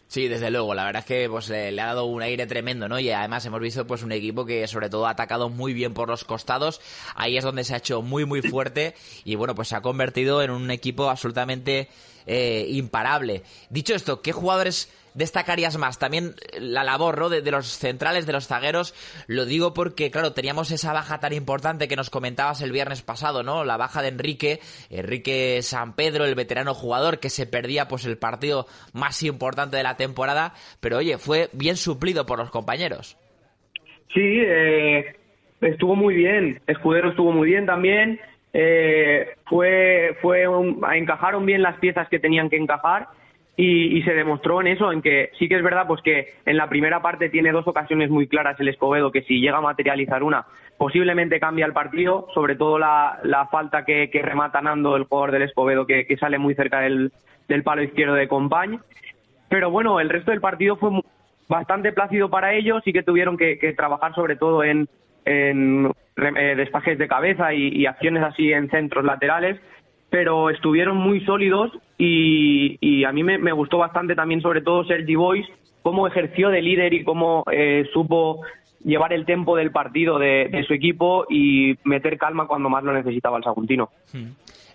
Sí, desde luego. La verdad es que pues le, le, ha dado un aire tremendo, ¿no? Y además hemos visto pues un equipo que sobre todo ha atacado muy bien por los costados. Ahí es donde se ha hecho muy muy fuerte y bueno pues se ha convertido en un equipo absolutamente eh, imparable. Dicho esto, ¿qué jugadores destacarías más? También la labor de, los centrales, de los zagueros. Lo digo porque, claro, teníamos esa baja tan importante que nos comentabas el viernes pasado, ¿no? La baja de Enrique, Enrique San Pedro, el veterano jugador que se perdía pues el partido más importante de la temporada, pero oye, fue bien suplido por los compañeros. Sí, eh, estuvo muy bien. Escudero estuvo muy bien también. Eh, fue, fue un, encajaron bien las piezas que tenían que encajar y, se demostró en eso, en que sí que es verdad pues que en la primera parte tiene dos ocasiones muy claras el Escobedo, que si llega a materializar una, posiblemente cambia el partido, sobre todo la, la falta que, que remata Nando, el jugador del Escobedo, que, sale muy cerca del, palo izquierdo de Compañ. Pero bueno, el resto del partido fue bastante plácido para ellos y que tuvieron que, trabajar sobre todo en, en eh, de cabeza y acciones así en centros laterales, pero estuvieron muy sólidos y, y a mí me, gustó bastante también sobre todo Sergi Boys, cómo ejerció de líder y cómo eh, supo llevar el tempo del partido de, de su equipo y meter calma cuando más lo necesitaba el Saguntino.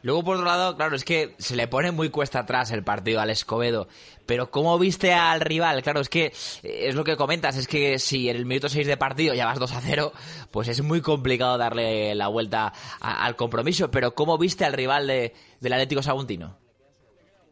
Luego, por otro lado, claro, es que se le pone muy cuesta atrás el partido al Escobedo. Pero ¿cómo viste al rival? Claro, es que eh, es lo que comentas, es que si en el minuto 6 de partido ya vas 2 a 0, pues es muy complicado darle la vuelta a- al compromiso. Pero ¿cómo viste al rival de, del Atlético Saguntino?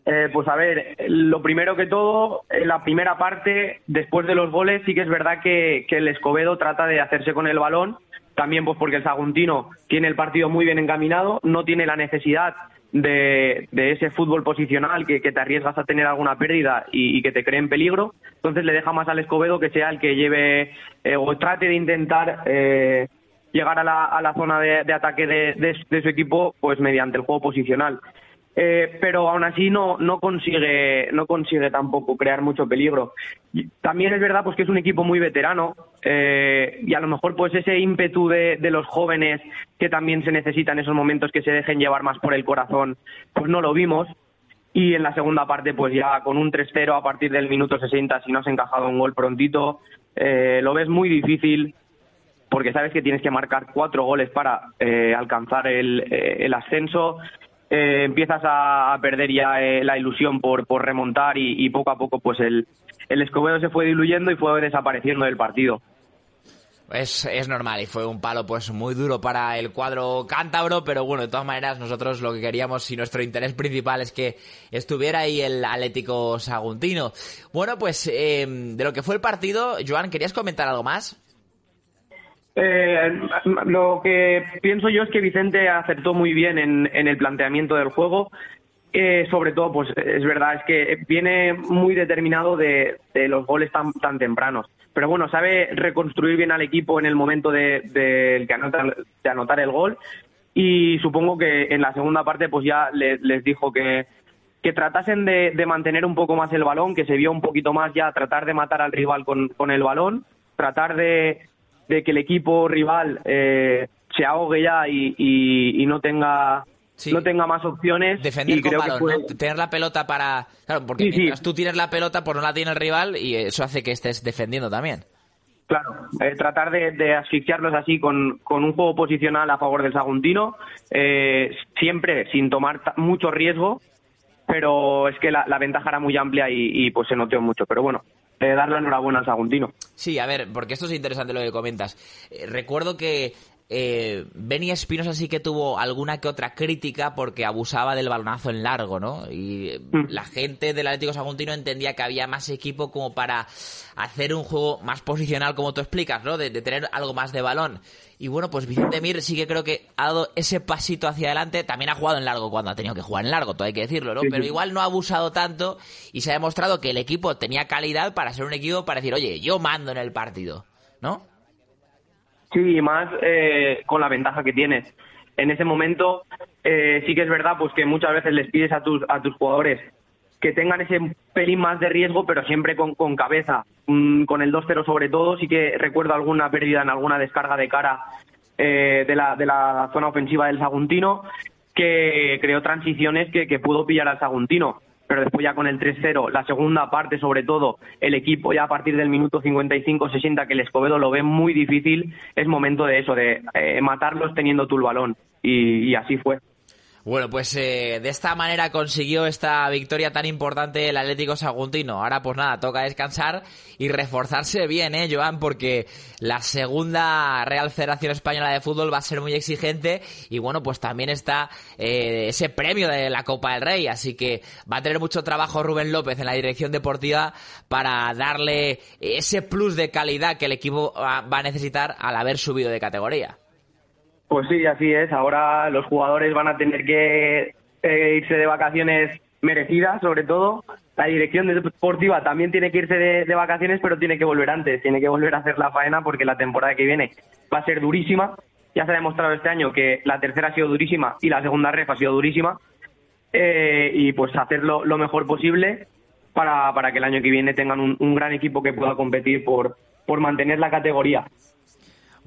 Eh, pues a ver, lo primero que todo, en la primera parte, después de los goles, sí que es verdad que, que el Escobedo trata de hacerse con el balón, también pues porque el Saguntino tiene el partido muy bien encaminado, no tiene la necesidad de, de ese fútbol posicional que, que te arriesgas a tener alguna pérdida y, que te cree en peligro, entonces le deja más al Escobedo que sea el que lleve eh, o trate de intentar eh, llegar a la, zona de, de ataque de, de- de su equipo pues mediante el juego posicional. Eh, pero aún así no, no consigue no consigue tampoco crear mucho peligro. También es verdad pues que es un equipo muy veterano eh, y a lo mejor pues ese ímpetu de, de los jóvenes que también se necesita en esos momentos que se dejen llevar más por el corazón, pues no lo vimos. Y en la segunda parte, pues ya con un 3-0 a partir del minuto 60, si no has encajado un gol prontito, eh, lo ves muy difícil porque sabes que tienes que marcar cuatro goles para eh, alcanzar el, eh, el ascenso. Eh, empiezas a, perder ya eh, la ilusión por, por remontar y, y poco a poco pues el, el Escobedo se fue diluyendo y fue desapareciendo del partido. Es, es normal y fue un palo pues muy duro para el cuadro cántabro, pero bueno, de todas maneras nosotros lo que queríamos y nuestro interés principal es que estuviera ahí el Atlético Saguntino. Bueno, pues eh, de lo que fue el partido, Joan, ¿querías comentar algo más? Eh, lo que pienso yo es que Vicente acertó muy bien en, el planteamiento del juego. Eh, sobre todo, pues es verdad, es que viene muy determinado de, los goles tan, tempranos. Pero bueno, sabe reconstruir bien al equipo en el momento de, anotar, el gol. Y supongo que en la segunda parte, pues ya le- les dijo que, que tratasen de, de mantener un poco más el balón, que se vio un poquito más ya tratar de matar al rival con, con el balón, tratar de, de que el equipo rival eh, se ahogue ya y, y- y no tenga no tenga más opciones Defender y con creo balón, que ¿no? Tener la pelota para... Claro, porque Sí, sí. mientras tú tienes la pelota, pues no la tiene el rival y eso hace que estés defendiendo también. Claro, eh, tratar de, de asfixiarlos así con, con un juego posicional a favor del Saguntino, eh, siempre sin tomar mucho riesgo, pero es que la, la ventaja era muy amplia y, y, pues se notó mucho. Pero bueno, eh, dar la enhorabuena al Saguntino. Sí, a ver, porque esto es interesante lo que comentas. Eh, recuerdo que eh, Benny Espinosa sí que tuvo alguna que otra crítica porque abusaba del balonazo en largo, ¿no? Y eh, la gente del Atlético Saguntino entendía que había más equipo como para hacer un juego más posicional, como tú explicas, ¿no? De, de tener algo más de balón. Y bueno, pues Vicente Mir sí que creo que ha dado ese pasito hacia adelante. También ha jugado en largo cuando ha tenido que jugar en largo, todo hay que decirlo, ¿no? Sí, Pero igual no ha abusado tanto y se ha demostrado que el equipo tenía calidad para ser un equipo para decir, oye, yo mando en el partido, ¿no? Sí, y más eh, con la ventaja que tienes. En ese momento eh, sí que es verdad pues que muchas veces les pides a tus, a tus jugadores que tengan ese pelín más de riesgo, pero siempre con, cabeza. Mm, con el 2-0 sobre todo, sí que recuerdo alguna pérdida en alguna descarga de cara eh, de, la, de la zona ofensiva del Saguntino, que creó transiciones que, que pudo pillar al Saguntino. Pero después ya con el 3-0, la segunda parte sobre todo, el equipo ya a partir del minuto 55-60 que el Escobedo lo ve muy difícil, es momento de eso, de eh, matarlos teniendo tú el balón. Y, y así fue. Bueno, pues eh, de esta manera consiguió esta victoria tan importante el Atlético Saguntino. Ahora pues nada, toca descansar y reforzarse bien, ¿eh, Joan? Porque la segunda Real Federación Española de Fútbol va a ser muy exigente y bueno, pues también está eh, ese premio de la Copa del Rey. Así que va a tener mucho trabajo Rubén López en la dirección deportiva para darle ese plus de calidad que el equipo va a necesitar al haber subido de categoría. Pues sí, así es. Ahora los jugadores van a tener que eh, irse de vacaciones merecida sobre todo. La dirección deportiva también tiene que irse de, de vacaciones, pero tiene que volver antes, tiene que volver a hacer la faena porque la temporada que viene va a ser durísima. Ya se ha demostrado este año que la tercera ha sido durísima y la segunda ref ha sido durísima. Eh, y pues hacerlo lo mejor posible para, para que el año que viene tengan un, un gran equipo que pueda competir por, por mantener la categoría.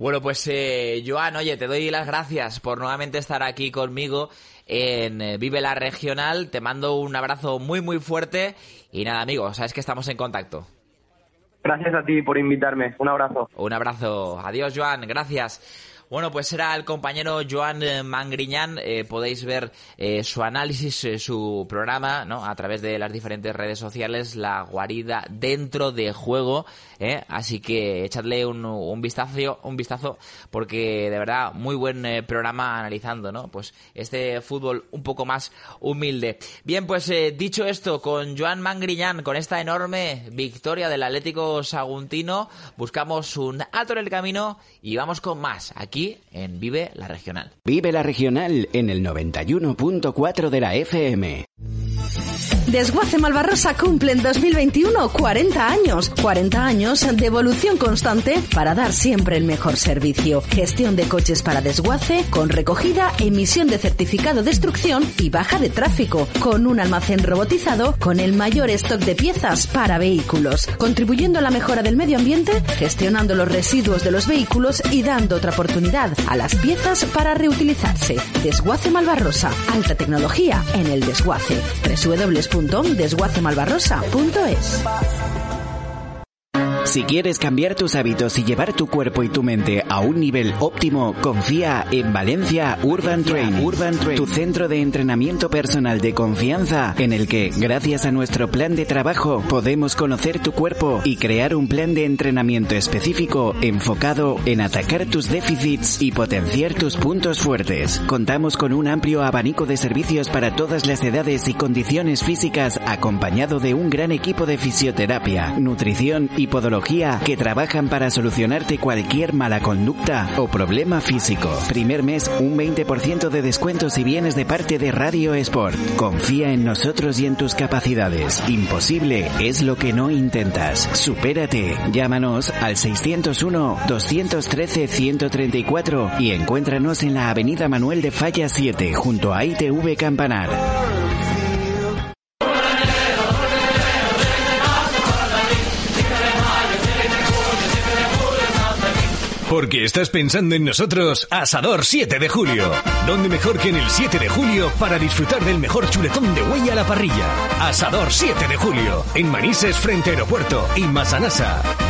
Bueno, pues eh, Joan, oye, te doy las gracias por nuevamente estar aquí conmigo en eh, Vive la Regional. Te mando un abrazo muy, muy fuerte. Y nada, amigos, sabes que estamos en contacto. Gracias a ti por invitarme. Un abrazo. Un abrazo. Adiós, Joan. Gracias. Bueno, pues era el compañero Joan eh, Mangriñán. Eh, podéis ver eh, su análisis, eh, su programa, ¿no? A través de las diferentes redes sociales, la guarida dentro de juego. ¿Eh? Así que echadle un, vistazo, un vistazo, porque de verdad muy buen eh, programa analizando, ¿no? Pues este fútbol un poco más humilde. Bien, pues eh, dicho esto, con Joan Mangriñán, con esta enorme victoria del Atlético Saguntino, buscamos un alto en el camino y vamos con más aquí en Vive la Regional. Vive la regional en el 91.4 de la FM. Desguace Malvarrosa cumple en 2021 40 años. 40 años de evolución constante para dar siempre el mejor servicio. Gestión de coches para desguace, con recogida, emisión de certificado de destrucción y baja de tráfico. Con un almacén robotizado con el mayor stock de piezas para vehículos. Contribuyendo a la mejora del medio ambiente, gestionando los residuos de los vehículos y dando otra oportunidad a las piezas para reutilizarse. Desguace Malvarrosa. Alta tecnología en el desguace. www.desguacemalvarrosa.es Si quieres cambiar tus hábitos y llevar tu cuerpo y tu mente a un nivel óptimo, confía en Valencia Urban Train. Urban Train, tu centro de entrenamiento personal de confianza en el que, gracias a nuestro plan de trabajo, podemos conocer tu cuerpo y crear un plan de entrenamiento específico enfocado en atacar tus déficits y potenciar tus puntos fuertes. Contamos con un amplio abanico de servicios para todas las edades y condiciones físicas acompañado de un gran equipo de fisioterapia, nutrición y podología que trabajan para solucionarte cualquier mala conducta o problema físico. Primer mes, un 20% de descuento si vienes de parte de Radio Sport. Confía en nosotros y en tus capacidades. Imposible es lo que no intentas. Supérate. Llámanos al 601-213-134 y encuéntranos en la Avenida Manuel de Falla 7 junto a ITV Campanar. Porque estás pensando en nosotros, Asador 7 de julio. ¿Dónde mejor que en el 7 de julio para disfrutar del mejor chuletón de huella a la parrilla? Asador 7 de julio, en Manises frente Aeropuerto y Masanasa.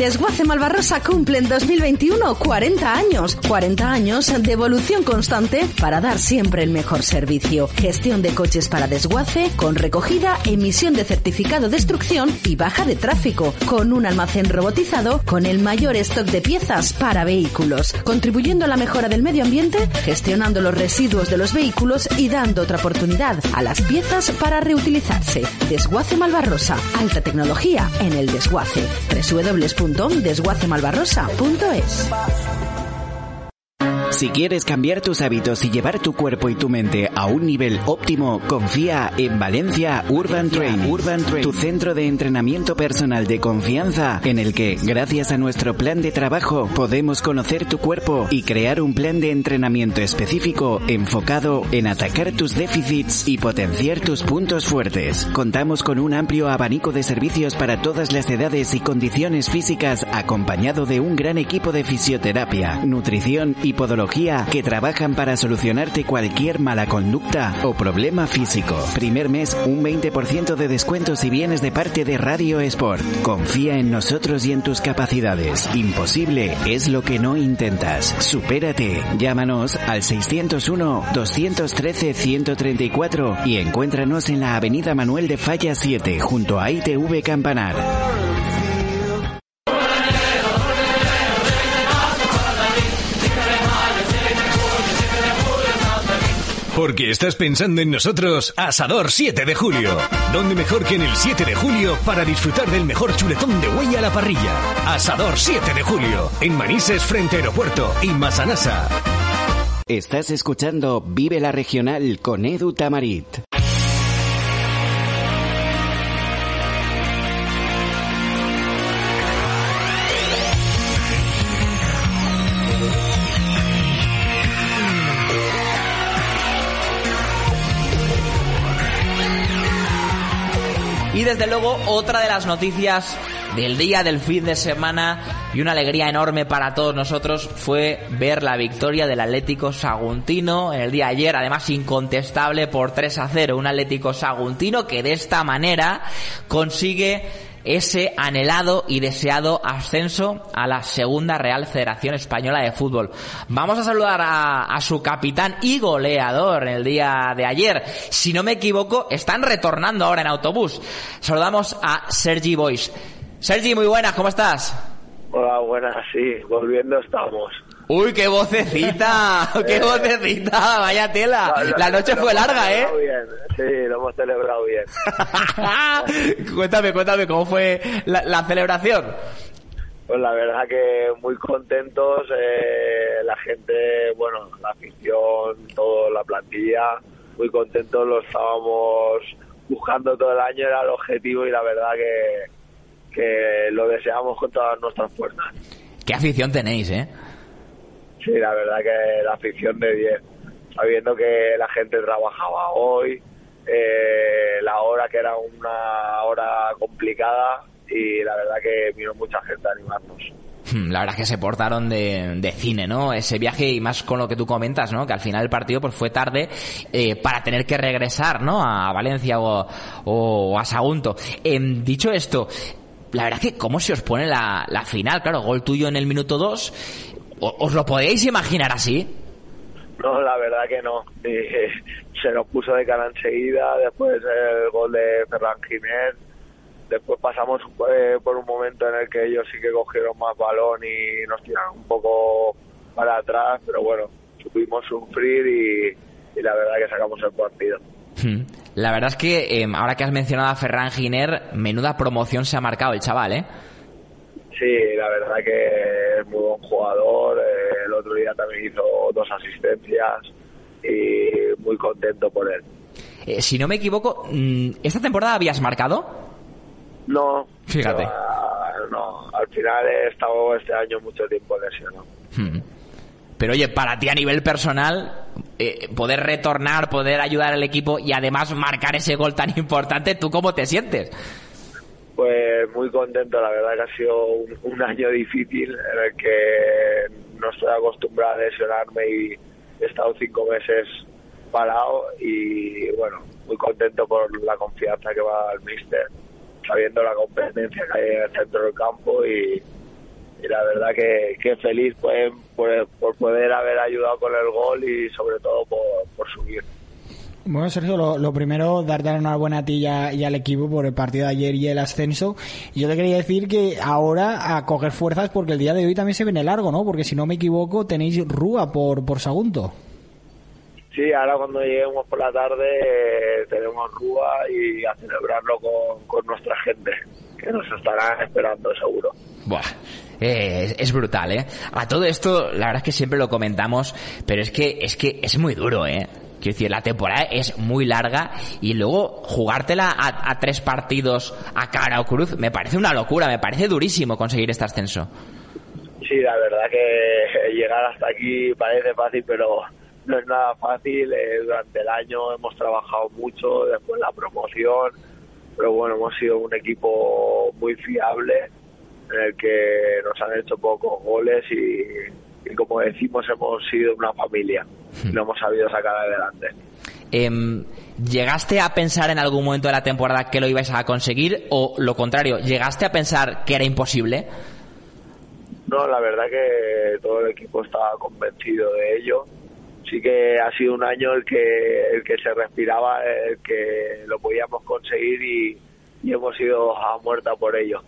Desguace Malvarrosa cumple en 2021 40 años. 40 años de evolución constante para dar siempre el mejor servicio. Gestión de coches para desguace, con recogida, emisión de certificado de destrucción y baja de tráfico. Con un almacén robotizado con el mayor stock de piezas para vehículos. Contribuyendo a la mejora del medio ambiente, gestionando los residuos de los vehículos y dando otra oportunidad a las piezas para reutilizarse. Desguace Malvarrosa. Alta tecnología en el desguace. www.desguacemalvarrosa.es Si quieres cambiar tus hábitos y llevar tu cuerpo y tu mente a un nivel óptimo, confía en Valencia Urban Train. Urban Train, tu centro de entrenamiento personal de confianza en el que, gracias a nuestro plan de trabajo, podemos conocer tu cuerpo y crear un plan de entrenamiento específico enfocado en atacar tus déficits y potenciar tus puntos fuertes. Contamos con un amplio abanico de servicios para todas las edades y condiciones físicas acompañado de un gran equipo de fisioterapia, nutrición y podología que trabajan para solucionarte cualquier mala conducta o problema físico. Primer mes, un 20% de descuento si vienes de parte de Radio Sport. Confía en nosotros y en tus capacidades. Imposible es lo que no intentas. Supérate. Llámanos al 601-213-134 y encuéntranos en la Avenida Manuel de Falla 7 junto a ITV Campanar. Porque estás pensando en nosotros, Asador 7 de julio. ¿Dónde mejor que en el 7 de julio para disfrutar del mejor chuletón de huella a la parrilla? Asador 7 de julio, en Manises frente Aeropuerto y Masanasa. Estás escuchando Vive la Regional con Edu Tamarit. Y desde luego otra de las noticias del día del fin de semana y una alegría enorme para todos nosotros fue ver la victoria del Atlético Saguntino en el día de ayer, además incontestable por 3 a 0, un Atlético Saguntino que de esta manera consigue ese anhelado y deseado ascenso a la segunda Real Federación Española de Fútbol. Vamos a saludar a, a, su capitán y goleador en el día de ayer. Si no me equivoco, están retornando ahora en autobús. Saludamos a Sergi Boys. Sergi, muy buenas, ¿cómo estás? Hola, buenas, sí, volviendo estamos. Uy, qué vocecita, qué vocecita, vaya tela. La noche fue larga, ¿eh? Bien. Sí, lo hemos celebrado bien. cuéntame, cuéntame, ¿cómo fue la, la, celebración? Pues la verdad que muy contentos, eh, la gente, bueno, la afición, toda la plantilla, muy contentos, lo estábamos buscando todo el año, era el objetivo y la verdad que, que lo deseamos con todas nuestras fuerzas. Qué afición tenéis, ¿eh? Sí, la verdad que la afición de 10, sabiendo que la gente trabajaba hoy, eh, la hora que era una hora complicada y la verdad que vino mucha gente a animarnos. Hmm, La verdad es que se portaron de, de, cine, ¿no? Ese viaje y más con lo que tú comentas, ¿no? Que al final el partido pues fue tarde eh, para tener que regresar, ¿no? A Valencia o, o a Sagunto. Eh, dicho esto, la verdad es que cómo se os pone la, la final, claro, gol tuyo en el minuto 2 ¿Os lo podéis imaginar así? No, la verdad que no. se nos puso de cara enseguida, después el gol de Ferran Ginés, después pasamos eh, por un momento en el que ellos sí que cogieron más balón y nos tiraron un poco para atrás, pero bueno, supimos sufrir y, y la verdad que sacamos el partido. Hmm. La verdad es que eh, ahora que has mencionado a Ferran Giner, menuda promoción se ha marcado el chaval, ¿eh? Sí, la verdad que es muy buen jugador. Eh, el otro día también hizo dos asistencias y muy contento por él. Eh, si no me equivoco, ¿esta temporada habías marcado? No. Fíjate. Pero, no, al final he estado este año mucho tiempo lesionado. Hmm. Pero oye, para ti a nivel personal, eh, poder retornar, poder ayudar al equipo y además marcar ese gol tan importante, ¿tú cómo te sientes? Muy contento, la verdad que ha sido un, año difícil en el que no estoy acostumbrado a lesionarme y he estado cinco meses parado y bueno, muy contento por la confianza que va al míster, sabiendo la competencia que hay en el centro del campo y, y la verdad que, que feliz pues, por, por, poder haber ayudado con el gol y sobre todo por, por subir. Bueno, Sergio, lo, lo, primero, darte la enhorabuena a ti y, a, y, al equipo por el partido de ayer y el ascenso. Y yo te quería decir que ahora a coger fuerzas porque el día de hoy también se viene largo, ¿no? Porque si no me equivoco, tenéis Rúa por, por Sagunto. Sí, ahora cuando lleguemos por la tarde eh, tenemos Rúa y a celebrarlo con, con nuestra gente, que nos estarán esperando seguro. Buah. Eh, es brutal, ¿eh? A todo esto, la verdad es que siempre lo comentamos, pero es que es que es muy duro, ¿eh? Quiero decir, la temporada es muy larga y luego jugártela a, tres partidos a cara o cruz me parece una locura, me parece durísimo conseguir este ascenso. Sí, la verdad que llegar hasta aquí parece fácil, pero no es nada fácil. Eh, durante el año hemos trabajado mucho, después la promoción, pero bueno, hemos sido un equipo muy fiable en el que nos han hecho pocos goles y, y como decimos hemos sido una familia y lo hemos sabido sacar adelante. Eh, ¿Llegaste a pensar en algún momento de la temporada que lo ibais a conseguir o lo contrario, llegaste a pensar que era imposible? No, la verdad que todo el equipo estaba convencido de ello. Sí que ha sido un año el que el que se respiraba, el que lo podíamos conseguir y, y hemos ido a muerta por ello.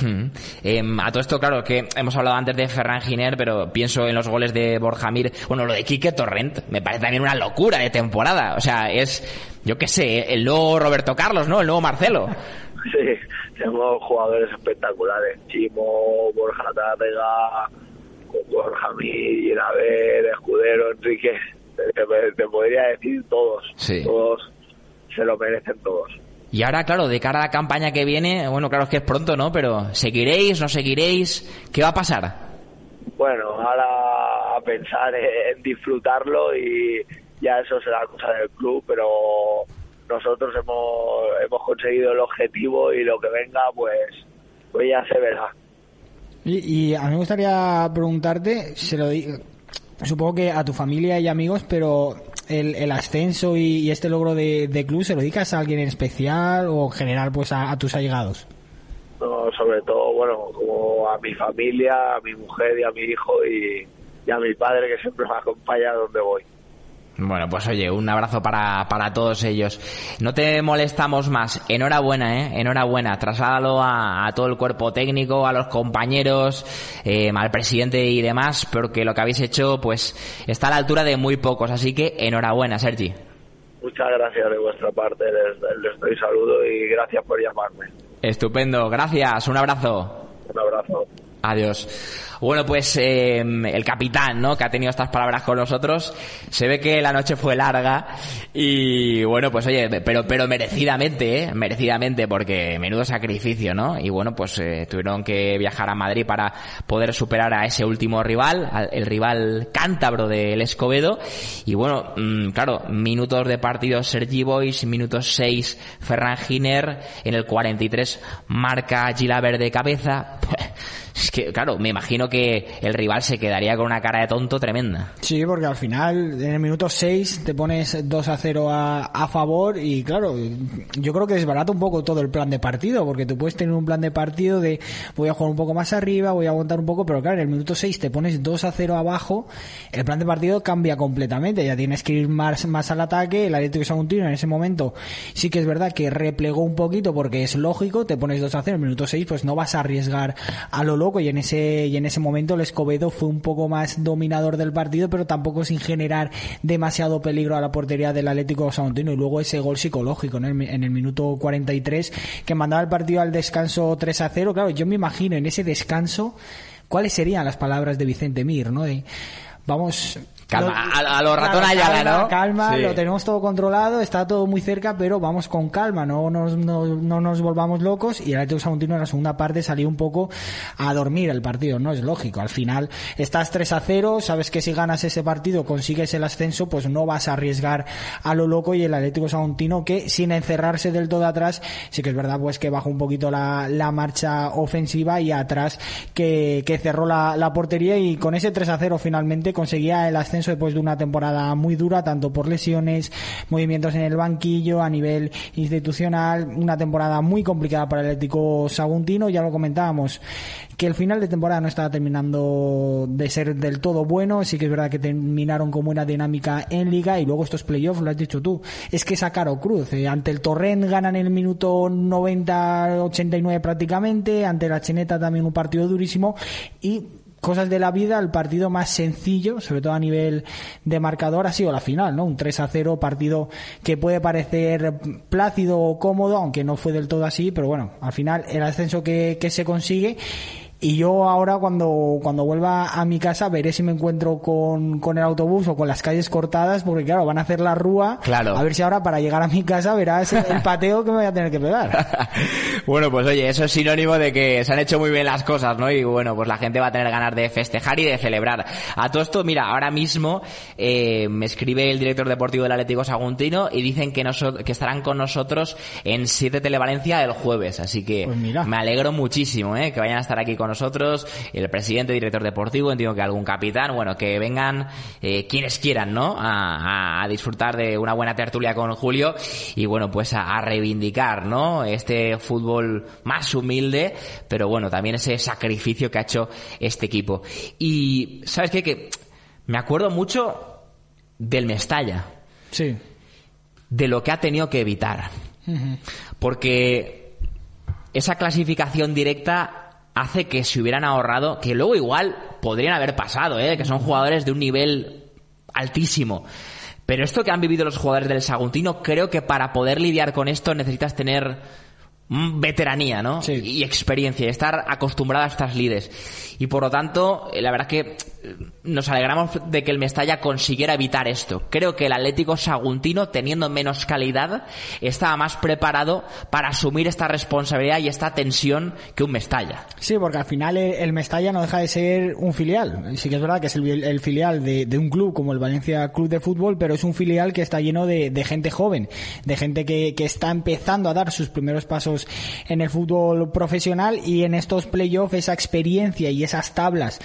Hmm. Eh, a todo esto, claro, que hemos hablado antes de Ferran Giner, pero pienso en los goles de Borja Mir. Bueno, lo de Quique Torrent me parece también una locura de temporada. O sea, es, yo qué sé, el nuevo Roberto Carlos, ¿no? El nuevo Marcelo. Sí, tenemos jugadores espectaculares. Chimo, Borja Tárrega, Borja Mir, Ginaver, Escudero, Enrique, te, te podría decir todos. Sí. Todos se lo merecen todos. Y ahora, claro, de cara a la campaña que viene, bueno, claro es que es pronto, ¿no? Pero ¿seguiréis, no seguiréis? ¿Qué va a pasar? Bueno, ahora a pensar en disfrutarlo y ya eso será cosa del club, pero nosotros hemos, hemos conseguido el objetivo y lo que venga, pues, pues ya se verá. Y, y a mí me gustaría preguntarte, se lo di- supongo que a tu familia y amigos, pero el, el ascenso y, este logro de, de club, ¿se lo dedicas a alguien en especial o en general pues a, a tus allegados? No, sobre todo, bueno, como a mi familia, a mi mujer y a mi hijo y, y a mi padre que siempre me acompaña donde voy. Bueno, pues oye, un abrazo para, para todos ellos. No te molestamos más. Enhorabuena, ¿eh? Enhorabuena. Trasládalo a, a todo el cuerpo técnico, a los compañeros, eh, al presidente y demás, porque lo que habéis hecho, pues, está a la altura de muy pocos. Así que enhorabuena, Sergi. Muchas gracias de vuestra parte, les, les doy saludo y gracias por llamarme. Estupendo. Gracias. Un abrazo. Un abrazo. Adiós. Bueno, pues eh, el capitán, ¿no? Que ha tenido estas palabras con nosotros. Se ve que la noche fue larga y bueno, pues oye, pero pero merecidamente, ¿eh? Merecidamente porque menudo sacrificio, ¿no? Y bueno, pues eh, tuvieron que viajar a Madrid para poder superar a ese último rival, al- el rival cántabro del Escobedo. Y bueno, mm, claro, minutos de partido Sergi Boys, minutos 6 Ferran Giner, en el 43 marca Gilaber de cabeza. Es que, claro, me imagino que el rival se quedaría con una cara de tonto tremenda. Sí, porque al final, en el minuto 6, te pones 2 a 0 a, a favor y claro, yo creo que desbarata un poco todo el plan de partido, porque tú puedes tener un plan de partido de voy a jugar un poco más arriba, voy a aguantar un poco, pero claro, en el minuto 6 te pones 2 a 0 abajo, el plan de partido cambia completamente, ya tienes que ir más, más al ataque, el Atlético Saguntino en ese momento sí que es verdad que replegó un poquito porque es lógico, te pones 2 a 0 en el minuto 6, pues no vas a arriesgar a lo loco y en ese y en ese momento el Escobedo fue un poco más dominador del partido, pero tampoco sin generar demasiado peligro a la portería del Atlético Saguntino y luego ese gol psicológico en, el, en el minuto 43 que mandaba el partido al descanso 3 a 0. Claro, yo me imagino en ese descanso cuáles serían las palabras de Vicente Mir, ¿no? De, vamos Calma, a- a lo ratón Claro, Ayala, calma, ¿no? Calma, Sí. lo tenemos todo controlado, está todo muy cerca, pero vamos con calma, no nos, no, no nos volvamos locos. Y el Atlético Saguntino en la segunda parte salió un poco a dormir el partido, ¿no? Es lógico. Al final estás 3 a 0, sabes que si ganas ese partido consigues el ascenso, pues no vas a arriesgar a lo loco. Y el Atlético Saguntino que sin encerrarse del todo atrás, sí que es verdad pues que bajó un poquito la, la marcha ofensiva y atrás que, que cerró la, la portería y con ese 3 a 0 finalmente conseguía el ascenso después de una temporada muy dura, tanto por lesiones, movimientos en el banquillo, a nivel institucional, una temporada muy complicada para el Atlético Saguntino, ya lo comentábamos, que el final de temporada no estaba terminando de ser del todo bueno, sí que es verdad que terminaron con buena dinámica en liga y luego estos playoffs, lo has dicho tú, es que es caro cruz, eh, ante el Torrent ganan el minuto 90-89 prácticamente, ante la Cheneta también un partido durísimo y cosas de la vida, el partido más sencillo, sobre todo a nivel de marcador, ha sido la final, ¿no? Un 3 a 0, partido que puede parecer plácido o cómodo, aunque no fue del todo así, pero bueno, al final el ascenso que, que se consigue. Y yo ahora cuando, cuando vuelva a mi casa veré si me encuentro con, con el autobús o con las calles cortadas, porque claro, van a hacer la rúa. Claro. A ver si ahora para llegar a mi casa verás el, el pateo que me voy a tener que pegar. Bueno, pues oye, eso es sinónimo de que se han hecho muy bien las cosas, ¿no? Y bueno, pues la gente va a tener ganas de festejar y de celebrar. A todo esto, mira, ahora mismo eh, me escribe el director deportivo del Atlético Saguntino y dicen que, que estarán con nosotros en 7 Televalencia el jueves. Así que me alegro muchísimo, ¿eh? Que vayan a estar aquí con nosotros, el presidente, director deportivo, entiendo que algún capitán, bueno, que vengan eh, quienes quieran, ¿no? A, a- a disfrutar de una buena tertulia con Julio y bueno, pues a, a reivindicar, ¿no? Este fútbol más humilde, pero bueno, también ese sacrificio que ha hecho este equipo. Y, ¿sabes qué? Que me acuerdo mucho del Mestalla. Sí. De lo que ha tenido que evitar. Porque esa clasificación directa hace que se hubieran ahorrado, que luego igual podrían haber pasado, ¿eh? que son jugadores de un nivel altísimo. Pero esto que han vivido los jugadores del Saguntino, creo que para poder lidiar con esto necesitas tener veteranía, ¿no? Y experiencia, y estar acostumbrado a estas lides. Y por lo tanto, eh, la verdad que eh, nos alegramos de que el Mestalla consiguiera evitar esto. Creo que el Atlético Saguntino, teniendo menos calidad, estaba más preparado para asumir esta responsabilidad y esta tensión que un Mestalla. Sí, porque al final el, el Mestalla no deja de ser un filial. Sí que es verdad que es el, el filial de, de un club como el Valencia Club de Fútbol, pero es un filial que está lleno de, de gente joven, de gente que, que está empezando a dar sus primeros pasos en el fútbol profesional y en estos playoffs esa experiencia y esas tablas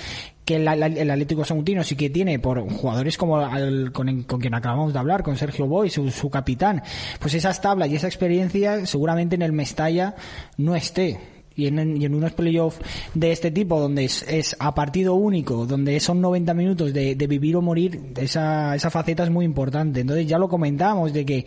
que el, Atlético Saguntino sí que tiene por jugadores como al- con, con quien acabamos de hablar, con Sergio Boy, su capitán, pues esas tablas y esa experiencia seguramente en el Mestalla no esté. Y en, y en unos playoffs de este tipo, donde es, es a partido único, donde son 90 minutos de, de vivir o morir, esa, esa faceta es muy importante. Entonces ya lo comentábamos de que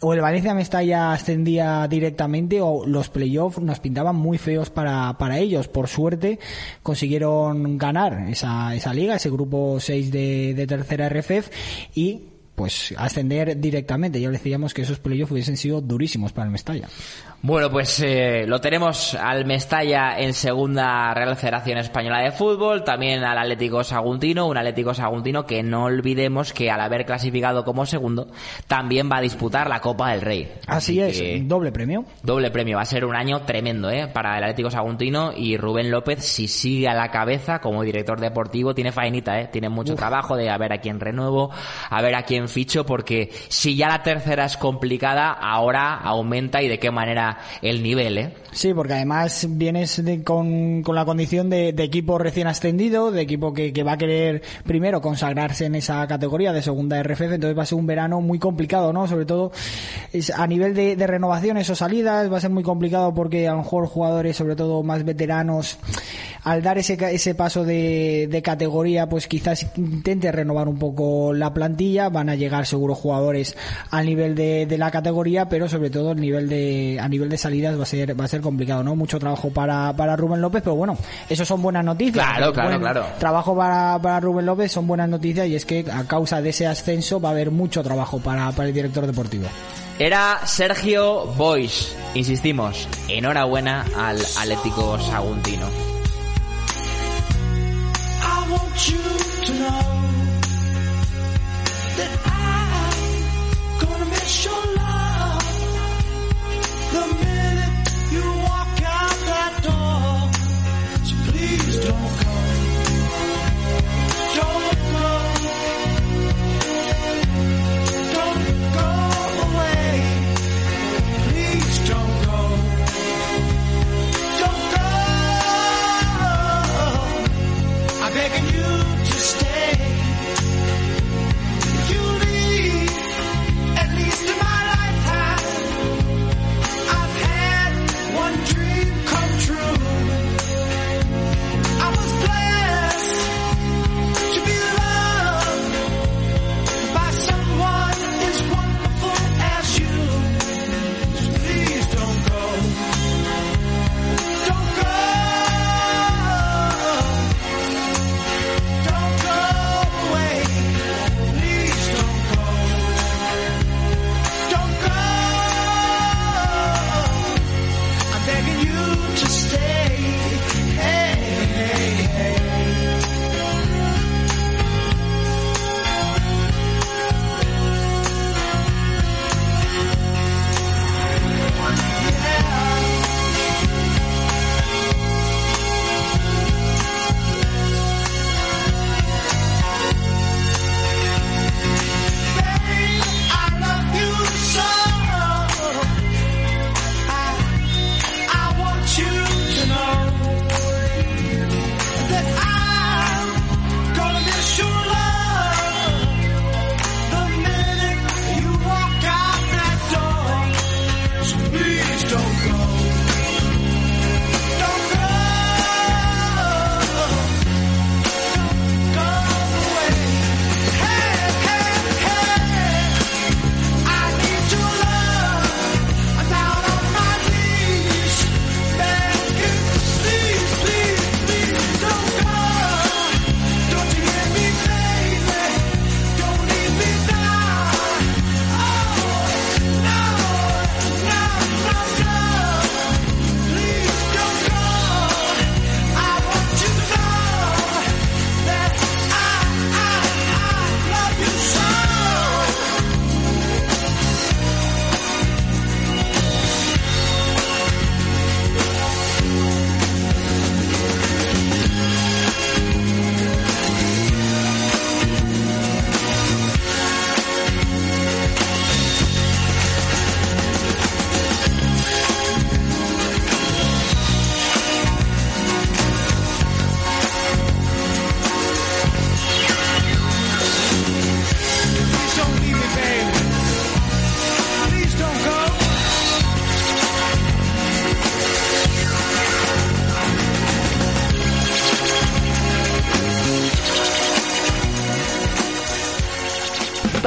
o el Valencia Mestalla ascendía directamente o los playoffs nos pintaban muy feos para, para ellos. Por suerte consiguieron ganar esa, esa liga, ese grupo 6 de, de tercera RFF y pues ascender directamente. Ya decíamos que esos playoffs hubiesen sido durísimos para el Mestalla. Bueno, pues eh, lo tenemos al Mestalla en segunda Real Federación Española de Fútbol, también al Atlético Saguntino, un Atlético Saguntino que no olvidemos que al haber clasificado como segundo, también va a disputar la Copa del Rey. Así, es, que- doble premio. Doble premio, va a ser un año tremendo ¿eh? para el Atlético Saguntino y Rubén López, si sigue a la cabeza como director deportivo, tiene faenita, ¿eh? tiene mucho trabajo de a ver a quién renuevo, a ver a quién ficho, porque si ya la tercera es complicada, ahora aumenta y de qué manera el nivel. ¿eh? Sí, porque además vienes de- con, con la condición de, equipo recién ascendido, de equipo que, que va a querer primero consagrarse en esa categoría de segunda RFF, entonces va a ser un verano muy complicado, ¿no? Sobre todo es, a nivel de, renovaciones o salidas va a ser muy complicado porque a lo mejor jugadores, sobre todo más veteranos, al dar ese, ese paso de, de categoría, pues quizás intente renovar un poco la plantilla, van a llegar seguro jugadores al nivel de, de la categoría, pero sobre todo el nivel de, a nivel de salidas va a ser, va a ser complicado, ¿no? Mucho trabajo para, para Rubén López, pero bueno, eso son buenas noticias. Claro, claro, Buen claro. Trabajo para, para Rubén López son buenas noticias y es que a causa de ese ascenso va a haber mucho trabajo para, para el director deportivo. Era Sergio Boix, insistimos, enhorabuena al Atlético Saguntino.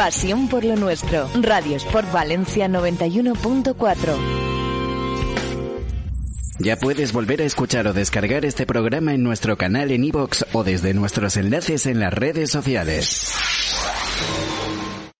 Pasión por lo nuestro. Radio Sport Valencia 91.4. Ya puedes volver a escuchar o descargar este programa en nuestro canal en iVoox o desde nuestros enlaces en las redes sociales.